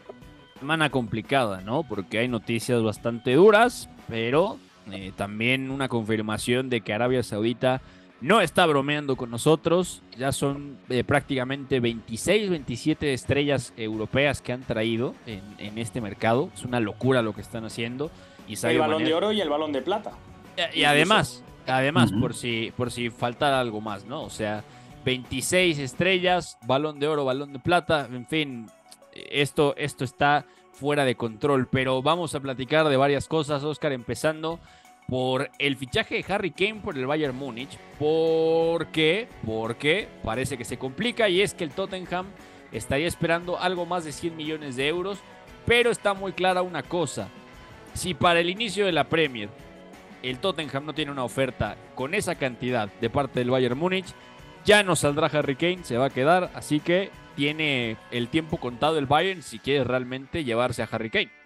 Semana complicada, ¿no? Porque hay noticias bastante duras, pero eh, también una confirmación de que Arabia Saudita no está bromeando con nosotros. Ya son eh, prácticamente 26, 27 estrellas europeas que han traído en, este mercado. Es una locura lo que están haciendo. Y el balón de oro y el balón de plata. Y, además, además, por si, por si faltara algo más, ¿no? O sea, 26 estrellas, balón de oro, balón de plata, en fin, esto, esto está fuera de control. Pero vamos a platicar de varias cosas, Oscar, empezando por el fichaje de Harry Kane por el Bayern Múnich. ¿Por qué? Porque parece que se complica y es que el Tottenham estaría esperando algo más de 100 millones de euros. Pero está muy clara una cosa. Si para el inicio de la Premier el Tottenham no tiene una oferta con esa cantidad de parte del Bayern Múnich, ya no saldrá Harry Kane, se va a quedar. Así que tiene el tiempo contado el Bayern si quiere realmente llevarse a Harry Kane.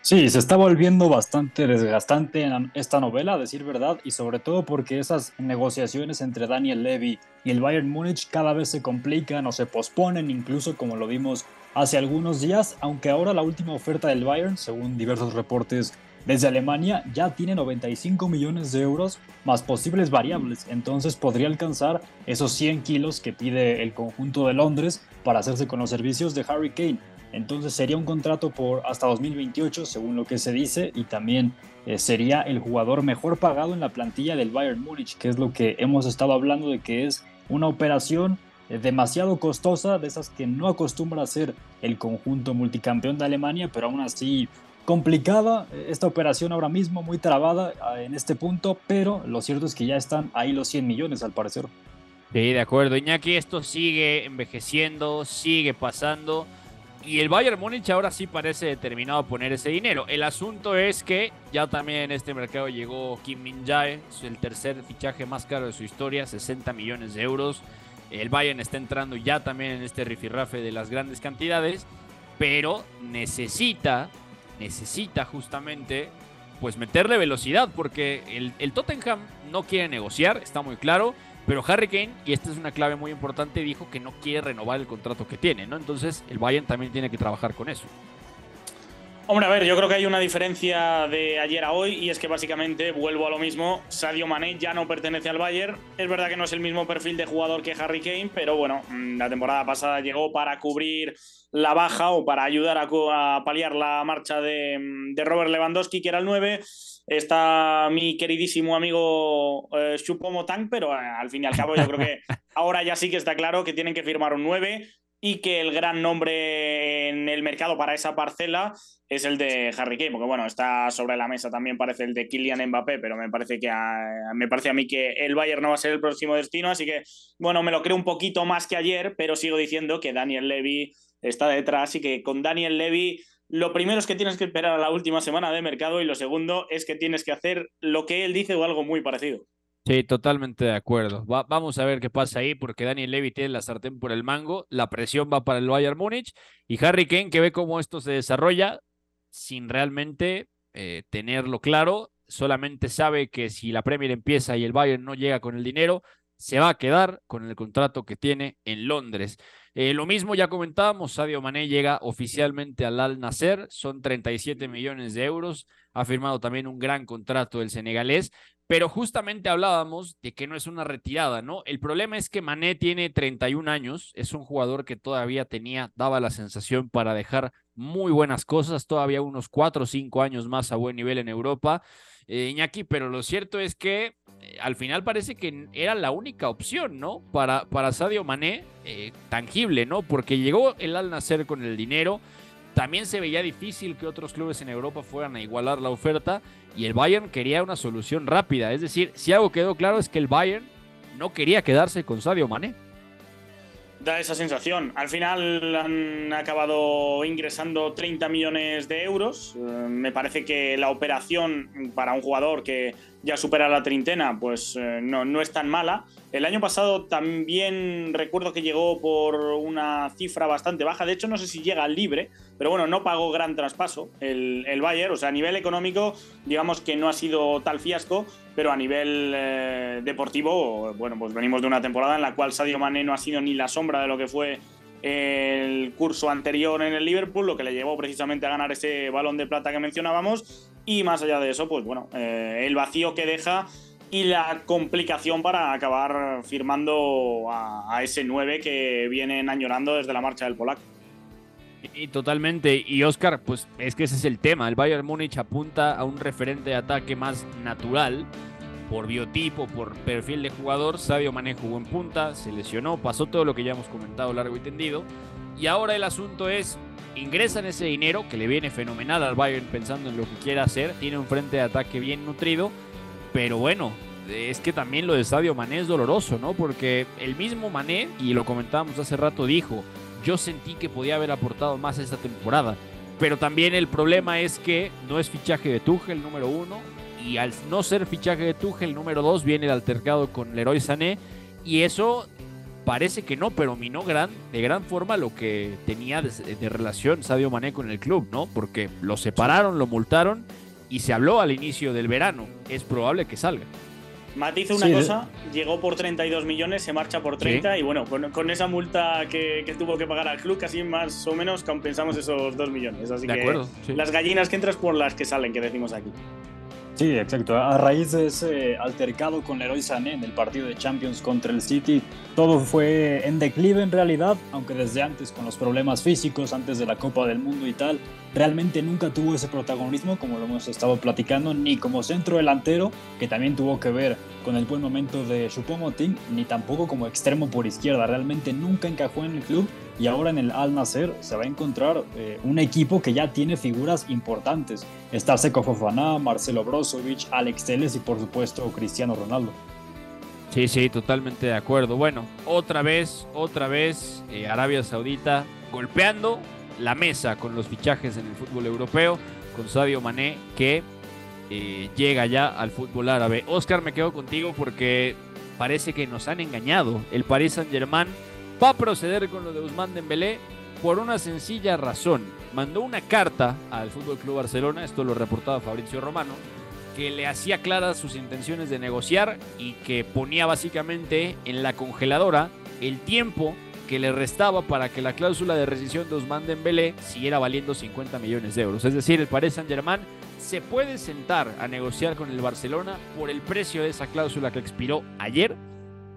Sí, se está volviendo bastante desgastante esta novela, a decir verdad, y sobre todo porque esas negociaciones entre Daniel Levy y el Bayern Múnich cada vez se complican o se posponen, incluso como lo vimos hace algunos días, aunque ahora la última oferta del Bayern, según diversos reportes desde Alemania, ya tiene 95 millones de euros más posibles variables, entonces podría alcanzar esos 100 kilos que pide el conjunto de Londres para hacerse con los servicios de Harry Kane. Entonces sería un contrato por hasta 2028, según lo que se dice, y también eh, sería el jugador mejor pagado en la plantilla del Bayern Múnich, que es lo que hemos estado hablando de que es una operación eh, demasiado costosa, de esas que no acostumbra hacer el conjunto multicampeón de Alemania, pero aún así complicada eh, esta operación ahora mismo, muy trabada en este punto, pero lo cierto es que ya están ahí los 100 millones al parecer. Sí, de acuerdo, Iñaki, esto sigue envejeciendo, sigue pasando y el Bayern Múnich ahora sí parece determinado a poner ese dinero. El asunto es que ya también en este mercado llegó Kim Min Jae, el tercer fichaje más caro de su historia, 60 millones de euros. El Bayern está entrando ya también en este rifirrafe de las grandes cantidades, pero necesita, necesita justamente pues meterle velocidad porque el, el Tottenham no quiere negociar, está muy claro pero Harry Kane, y esta es una clave muy importante, dijo que no quiere renovar el contrato que tiene, ¿no? Entonces el Bayern también tiene que trabajar con eso. Hombre, a ver, yo creo que hay una diferencia de ayer a hoy y es que básicamente vuelvo a lo mismo. Sadio Mané ya no pertenece al Bayern. Es verdad que no es el mismo perfil de jugador que Harry Kane, pero bueno, mm, la temporada pasada llegó para cubrir la baja o para ayudar a, paliar la marcha de, mm, de Robert Lewandowski, que era el 9 está mi queridísimo amigo eh, pero eh, al fin y al cabo yo creo que ahora ya sí que está claro que tienen que firmar un 9 y que el gran nombre en el mercado para esa parcela es el de Harry Kane, porque bueno, está sobre la mesa también parece el de Kylian Mbappé, pero me parece que a, me parece a mí que el Bayern no va a ser el próximo destino, así que bueno, me lo creo un poquito más que ayer, pero sigo diciendo que Daniel Levy está detrás y que con Daniel Levy lo primero es que tienes que esperar a la última semana de mercado y lo segundo es que tienes que hacer lo que él dice o algo muy parecido. Sí, totalmente de acuerdo. vamos a ver qué pasa ahí porque Daniel Levy tiene la sartén por el mango, la presión va para el Bayern Múnich y Harry Kane que ve cómo esto se desarrolla sin realmente eh, tenerlo claro, solamente sabe que si la Premier empieza y el Bayern no llega con el dinero, se va a quedar con el contrato que tiene en Londres. Eh, lo mismo ya comentábamos, Sadio Mané llega oficialmente al Al Nasser, son 37 millones de euros, ha firmado también un gran contrato el senegalés, pero justamente hablábamos de que no es una retirada, ¿no? El problema es que Mané tiene 31 años, es un jugador que todavía tenía, daba la sensación para dejar muy buenas cosas, todavía unos 4 o 5 años más a buen nivel en Europa. Eh, Iñaki, pero lo cierto es que al final parece que era la única opción, ¿no? Para, para Sadio Mané, eh, tangible, ¿no? Porque llegó el Al Nacer con el dinero, también se veía difícil que otros clubes en Europa fueran a igualar la oferta y el Bayern quería una solución rápida. Es decir, si algo quedó claro es que el Bayern no quería quedarse con Sadio Mané da esa sensación. Al final han acabado ingresando 30 millones de euros. Eh, me parece que la operación para un jugador que ya supera la treintena, pues eh, no, no es tan mala. El año pasado también recuerdo que llegó por una cifra bastante baja, de hecho no sé si llega libre, pero bueno, no pagó gran traspaso el, el Bayern, o sea, a nivel económico digamos que no ha sido tal fiasco, pero a nivel eh, deportivo, bueno, pues venimos de una temporada en la cual Sadio Mané no ha sido ni la sombra de lo que fue el curso anterior en el Liverpool, lo que le llevó precisamente a ganar ese balón de plata que mencionábamos. Y más allá de eso, pues bueno, eh, el vacío que deja y la complicación para acabar firmando a, ese 9 que vienen añorando desde la marcha del polaco. Y totalmente, y Oscar, pues es que ese es el tema. El Bayern Múnich apunta a un referente de ataque más natural por biotipo, por perfil de jugador, Sabio Mané jugó en punta, se lesionó, pasó todo lo que ya hemos comentado largo y tendido. Y ahora el asunto es, ingresan ese dinero que le viene fenomenal al Bayern pensando en lo que quiere hacer, tiene un frente de ataque bien nutrido, pero bueno, es que también lo de Sadio Mané es doloroso, ¿no? Porque el mismo Mané, y lo comentábamos hace rato, dijo, yo sentí que podía haber aportado más esta temporada. Pero también el problema es que no es fichaje de Tuchel número uno, y al no ser fichaje de Tuchel número 2 viene el altercado con Leroy Sané y eso parece que no, pero minó gran, de gran forma lo que tenía de, relación Sadio Mané con el club, ¿no? Porque lo separaron, lo multaron y se habló al inicio del verano. Es probable que salga. Matizo una cosa, llegó por 32 millones, se marcha por 30 y bueno, con, esa multa que, tuvo que pagar al club, casi más o menos compensamos esos 2 millones. Así que las gallinas que entras por las que salen, que decimos aquí. Sí, exacto. A raíz de ese altercado con Leroy Sané en el partido de Champions contra el City, todo fue en declive en realidad, aunque desde antes con los problemas físicos, antes de la Copa del Mundo y tal, realmente nunca tuvo ese protagonismo como lo hemos estado platicando, ni como centro delantero, que también tuvo que ver con el buen momento de Choupo-Moting, ni tampoco como extremo por izquierda. Realmente nunca encajó en el club y ahora en el Al Nasser se va a encontrar eh, un equipo que ya tiene figuras importantes. Está Seco Fofana, Marcelo Brozovic, Alex Teles y por supuesto Cristiano Ronaldo. Sí, sí, totalmente de acuerdo. Bueno, otra vez, otra vez eh, Arabia Saudita golpeando la mesa con los fichajes en el fútbol europeo, con Sadio Mané que eh, llega ya al fútbol árabe. Oscar, me quedo contigo porque parece que nos han engañado. El Paris Saint-Germain va a proceder con lo de Usman Dembélé por una sencilla razón. Mandó una carta al Fútbol Club Barcelona, esto lo reportaba Fabricio Romano, que le hacía claras sus intenciones de negociar y que ponía básicamente en la congeladora el tiempo que le restaba para que la cláusula de rescisión de Usman Dembélé siguiera valiendo 50 millones de euros. Es decir, el Paris Saint-Germain se puede sentar a negociar con el Barcelona por el precio de esa cláusula que expiró ayer.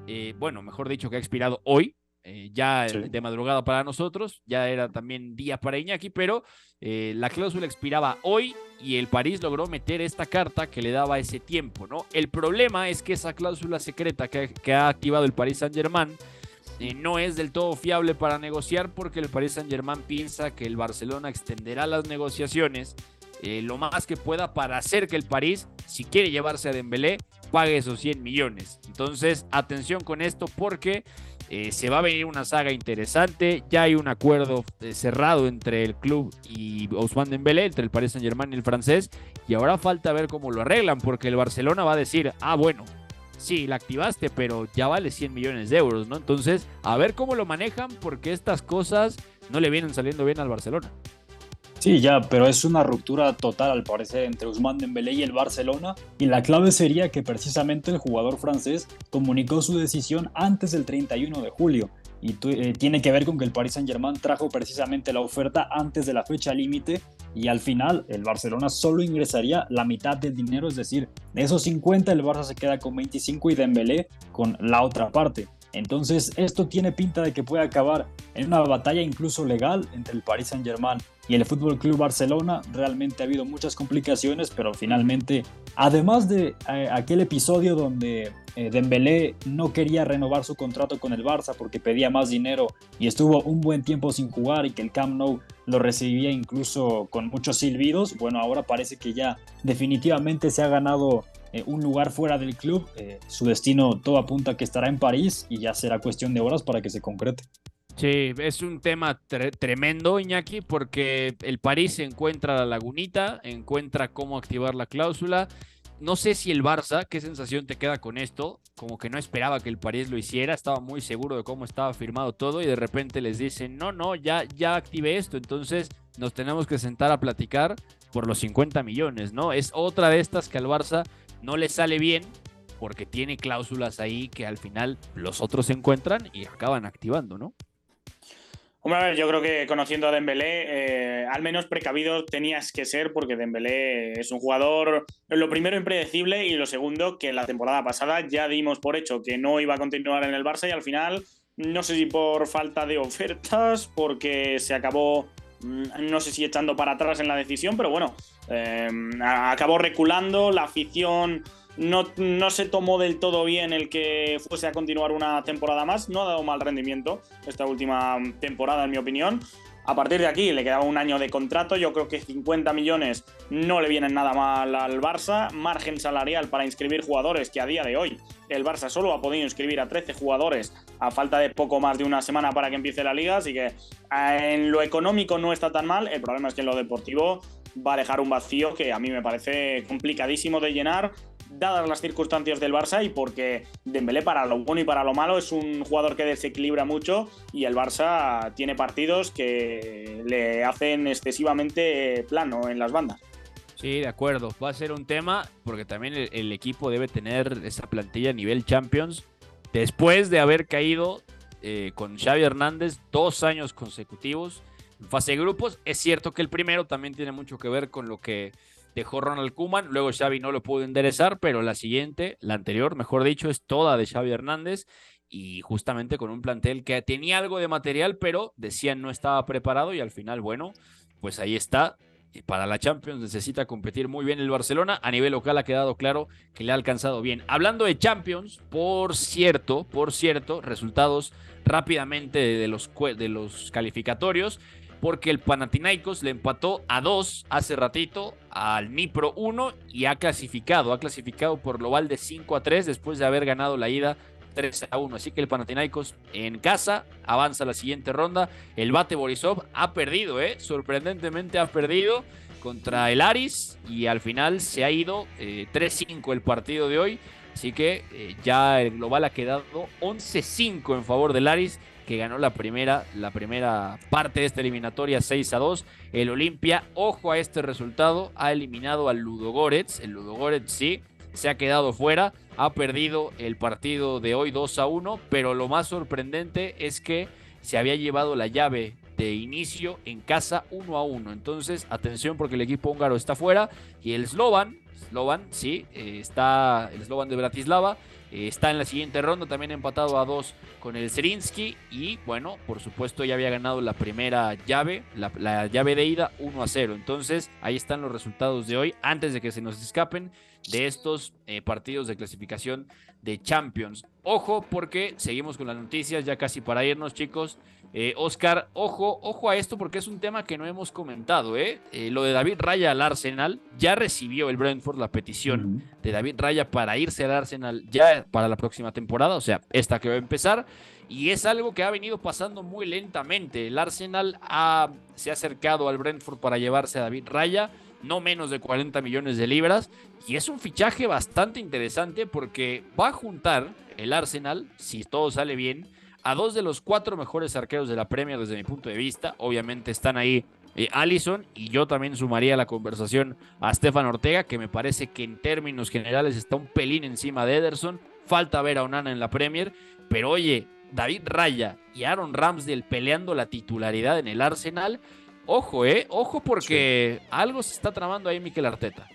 Eh, bueno, mejor dicho, que ha expirado hoy, eh, ya de madrugada para nosotros, ya era también día para Iñaki, pero eh, la cláusula expiraba hoy y el París logró meter esta carta que le daba ese tiempo, ¿no? El problema es que esa cláusula secreta que, ha activado el Paris Saint Germain eh, no es del todo fiable para negociar porque el Paris Saint Germain piensa que el Barcelona extenderá las negociaciones lo más que pueda para hacer que el París, si quiere llevarse a Dembélé, pague esos 100 millones. Entonces, atención con esto porque eh, se va a venir una saga interesante. Ya hay un acuerdo eh, cerrado entre el club y Ousmane Dembélé, entre el Paris Saint Germain y el francés. Y ahora falta ver cómo lo arreglan, porque el Barcelona va a decir, ah, bueno, sí, la activaste, pero ya vale 100 millones de euros, ¿no? Entonces, a ver cómo lo manejan, porque estas cosas no le vienen saliendo bien al Barcelona. Sí, ya, pero es una ruptura total al parecer entre Ousmane Dembélé y el Barcelona y la clave sería que precisamente el jugador francés comunicó su decisión antes del 31 de julio y eh, tiene que ver con que el Paris Saint-Germain trajo precisamente la oferta antes de la fecha límite y al final el Barcelona solo ingresaría la mitad del dinero, es decir, de esos 50 el Barça se queda con 25 y Dembélé con la otra parte. Entonces esto tiene pinta de que puede acabar en una batalla incluso legal entre el Paris Saint-Germain y el Fútbol Club Barcelona. Realmente ha habido muchas complicaciones, pero finalmente, además de eh, aquel episodio donde eh, Dembélé no quería renovar su contrato con el Barça porque pedía más dinero y estuvo un buen tiempo sin jugar y que el Camp Nou lo recibía incluso con muchos silbidos, bueno, ahora parece que ya definitivamente se ha ganado eh, un lugar fuera del club. su destino todo apunta que estará en París y ya será cuestión de horas para que se concrete. Sí, es un tema tremendo, Iñaki, porque el París encuentra la lagunita, encuentra cómo activar la cláusula. no sé si el Barça, qué sensación te queda con esto, como que no esperaba que el París lo hiciera, estaba muy seguro de cómo estaba firmado todo y de repente les dicen, no, no, ya, ya activé esto, entonces nos tenemos que sentar a platicar por los 50 millones, ¿no? Es otra de estas que al Barça no le sale bien porque tiene cláusulas ahí que al final los otros encuentran y acaban activando, ¿no? Hombre, a ver, yo creo que conociendo a Dembélé, eh, al menos precavido tenías que ser porque Dembélé es un jugador, lo primero impredecible y lo segundo que la temporada pasada ya dimos por hecho que no iba a continuar en el Barça y al final, no sé si por falta de ofertas, porque se acabó, mm, no sé si echando para atrás en la decisión, pero bueno, eh, acabó reculando, la afición no, no, se tomó del todo bien el que fuese a continuar una temporada más. No ha dado mal rendimiento esta última temporada, en mi opinión. A partir de aquí le quedaba un año de contrato. Yo creo que 50 millones no le vienen nada mal al Barça. Margen salarial para inscribir jugadores que a día de hoy el Barça solo ha podido inscribir a 13 jugadores a falta de poco más de una semana para que empiece la liga. Así que eh, en lo económico no está tan mal. El problema es que en lo deportivo va a dejar un vacío que a mí me parece complicadísimo de llenar dadas las circunstancias del Barça y porque Dembélé para lo bueno y para lo malo es un jugador que desequilibra mucho y el Barça tiene partidos que le hacen excesivamente plano en las bandas. Sí, de acuerdo. Va a ser un tema porque también el, equipo debe tener esa plantilla a nivel Champions después de haber caído eh, con Xavi Hernández dos años consecutivos en fase de grupos. Es cierto que el primero también tiene mucho que ver con lo que dejó Ronald Kuman, luego Xavi no lo pudo enderezar, pero la siguiente, la anterior, mejor dicho, es toda de Xavi Hernández y justamente con un plantel que tenía algo de material, pero decían no estaba preparado y al final, bueno, pues ahí está. Para la Champions necesita competir muy bien el Barcelona. A nivel local ha quedado claro que le ha alcanzado bien. Hablando de Champions, por cierto, por cierto, resultados rápidamente de los, de los calificatorios porque el Panathinaikos le empató a dos hace ratito al Nipro 1 y ha clasificado, ha clasificado por global de 5 a 3 después de haber ganado la ida 3 a 1. Así que el Panathinaikos en casa avanza a la siguiente ronda. El Bate Borisov ha perdido, ¿eh? sorprendentemente ha perdido contra el Aris y al final se ha ido 3-5 eh, el partido de hoy. Así que eh, ya el global ha quedado 11-5 en favor del Aris que ganó la primera, la primera parte de esta eliminatoria 6 a 2. El Olimpia, ojo a este resultado, ha eliminado al Ludogorets. El Ludogorets sí, se ha quedado fuera, ha perdido el partido de hoy 2 a 1, pero lo más sorprendente es que se había llevado la llave de inicio en casa 1 a 1. Entonces, atención porque el equipo húngaro está fuera y el Slovan, Slovan, sí, eh, está el Slovan de Bratislava está en la siguiente ronda, también empatado a dos con el Zerinsky. Y bueno, por supuesto, ya había ganado la primera llave, la, llave de ida 1 a 0. Entonces, ahí están los resultados de hoy, antes de que se nos escapen de estos eh, partidos de clasificación de Champions. Ojo, porque seguimos con las noticias, ya casi para irnos, chicos. Eh, Oscar, ojo, ojo a esto porque es un tema que no hemos comentado, ¿eh? ¿eh? lo de David Raya al Arsenal, ya recibió el Brentford la petición de David Raya para irse al Arsenal ya para la próxima temporada, o sea, esta que va a empezar, y es algo que ha venido pasando muy lentamente. El Arsenal se ha acercado al Brentford para llevarse a David Raya, no menos de 40 millones de libras, y es un fichaje bastante interesante porque va a juntar el Arsenal, si todo sale bien, a dos de los cuatro mejores arqueros de la Premier desde mi punto de vista. Obviamente están ahí eh, Allison y yo también sumaría la conversación a Stefan Ortega, que me parece que en términos generales está un pelín encima de Ederson. Falta ver a Onana en la Premier, pero oye, David Raya y Aaron Ramsdale peleando la titularidad en el Arsenal. Ojo, eh, ojo porque algo se está tramando ahí Mikel Arteta.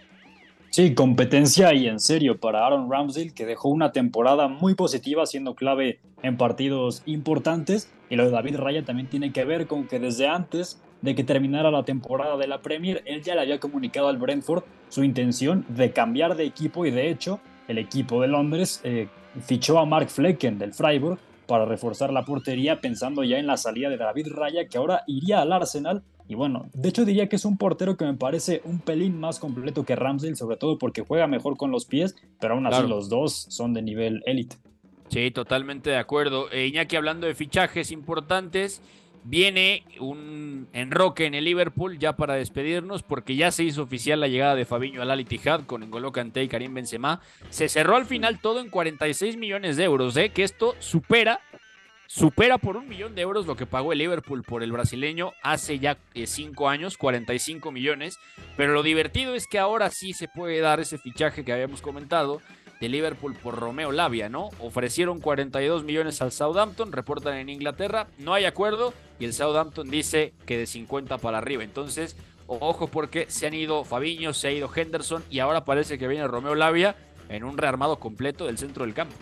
Sí, competencia y en serio para Aaron Ramsdale, que dejó una temporada muy positiva, siendo clave en partidos importantes. Y lo de David Raya también tiene que ver con que desde antes de que terminara la temporada de la Premier, él ya le había comunicado al Brentford su intención de cambiar de equipo y de hecho el equipo de Londres eh, fichó a Mark Flecken del Freiburg para reforzar la portería pensando ya en la salida de David Raya que ahora iría al Arsenal y bueno, de hecho diría que es un portero que me parece un pelín más completo que Ramsdale, sobre todo porque juega mejor con los pies, pero aún así los dos son de nivel élite. Sí, totalmente de acuerdo. Eh, Iñaki, hablando de fichajes importantes, viene un enroque en el Liverpool ya para despedirnos porque ya se hizo oficial la llegada de Fabiño al Al Ittihad con N'Golo Kanté y Karim Benzema. Se cerró al final todo en 46 millones de euros, ¿eh? que esto supera supera por un millón de euros lo que pagó el Liverpool por el brasileño hace ya eh, cinco años, 45 millones. Pero lo divertido es que ahora sí se puede dar ese fichaje que habíamos comentado de Liverpool por Romeo Lavia, ¿no? Ofrecieron 42 millones al Southampton, reportan en Inglaterra, no hay acuerdo y el Southampton dice que de 50 para arriba. Entonces, ojo porque se han ido Fabiño, se ha ido Henderson y ahora parece que viene Romeo Lavia en un rearmado completo del centro del campo.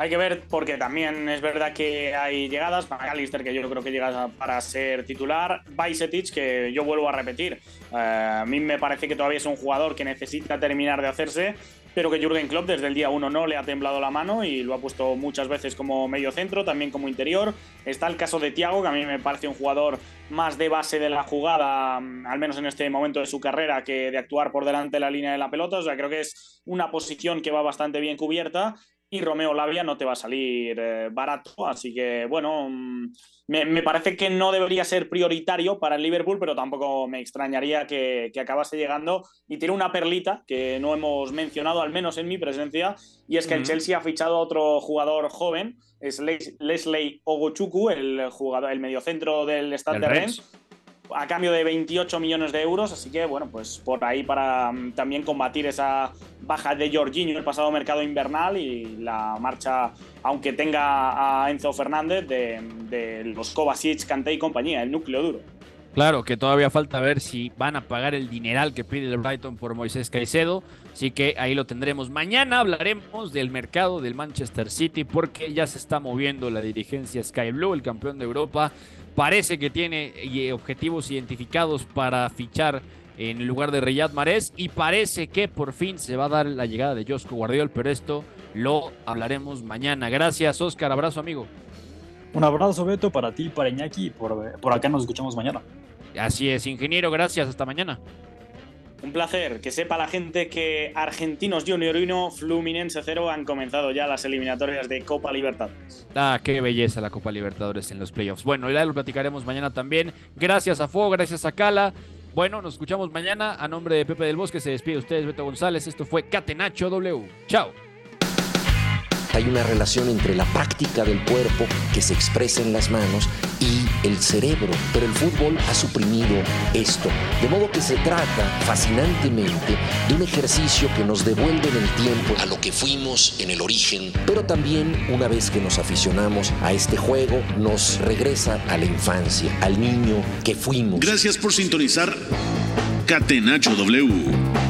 Hay que ver porque también es verdad que hay llegadas. McAllister, que yo creo que llega para ser titular. Bajcetic, que yo vuelvo a repetir. Eh, a mí me parece que todavía es un jugador que necesita terminar de hacerse, pero que Jürgen Klopp desde el día uno no le ha temblado la mano y lo ha puesto muchas veces como medio centro, también como interior. Está el caso de Thiago, que a mí me parece un jugador más de base de la jugada, mm, al menos en este momento de su carrera, que de actuar por delante de la línea de la pelota. O sea, creo que es una posición que va bastante bien cubierta y Romeo Lavia no te va a salir eh, barato. Así que, bueno, mm, me, parece que no debería ser prioritario para el Liverpool, pero tampoco me extrañaría que, acabase llegando. Y tiene una perlita que no hemos mencionado, al menos en mi presencia, y es que el Chelsea ha fichado a otro jugador joven, es Leslie Ogochuku, el jugador, el mediocentro del Stade de Rennes a cambio de 28 millones de euros, así que bueno, pues por ahí para mm, también combatir esa baja de Jorginho el pasado mercado invernal y la marcha, aunque tenga a Enzo Fernández, de, los Kovacic, Kanté y compañía, el núcleo duro. Claro que todavía falta ver si van a pagar el dineral que pide el Brighton por Moisés Caicedo. Así que ahí lo tendremos. Mañana hablaremos del mercado del Manchester City porque ya se está moviendo la dirigencia Sky Blue, el campeón de Europa Parece que tiene eh, objetivos identificados para fichar en lugar de Riyad Mahrez y parece que por fin se va a dar la llegada de Josco Guardiol, pero esto lo hablaremos mañana. Gracias, Oscar. Abrazo, amigo. Un abrazo, Beto, para ti, para Iñaki. Por, por acá nos escuchamos mañana. Así es, ingeniero. Gracias. Hasta mañana. Un placer. Que sepa la gente que Argentinos Junior 1, Fluminense 0 han comenzado ya las eliminatorias de Copa Libertadores. Ah, qué belleza la Copa Libertadores en los playoffs. Bueno, ya lo platicaremos mañana también. Gracias a Fuego, gracias a Cala. Bueno, nos escuchamos mañana. A nombre de Pepe del Bosque se despide ustedes, Beto González. Esto fue Catenacho W. Chao. Hay una relación entre la práctica del cuerpo que se expresa en las manos y el cerebro, pero el fútbol ha suprimido esto. De modo que se trata fascinantemente de un ejercicio que nos devuelve en el tiempo a lo que fuimos en el origen, pero también una vez que nos aficionamos a este juego, nos regresa a la infancia, al niño que fuimos. Gracias por sintonizar Catenacho W.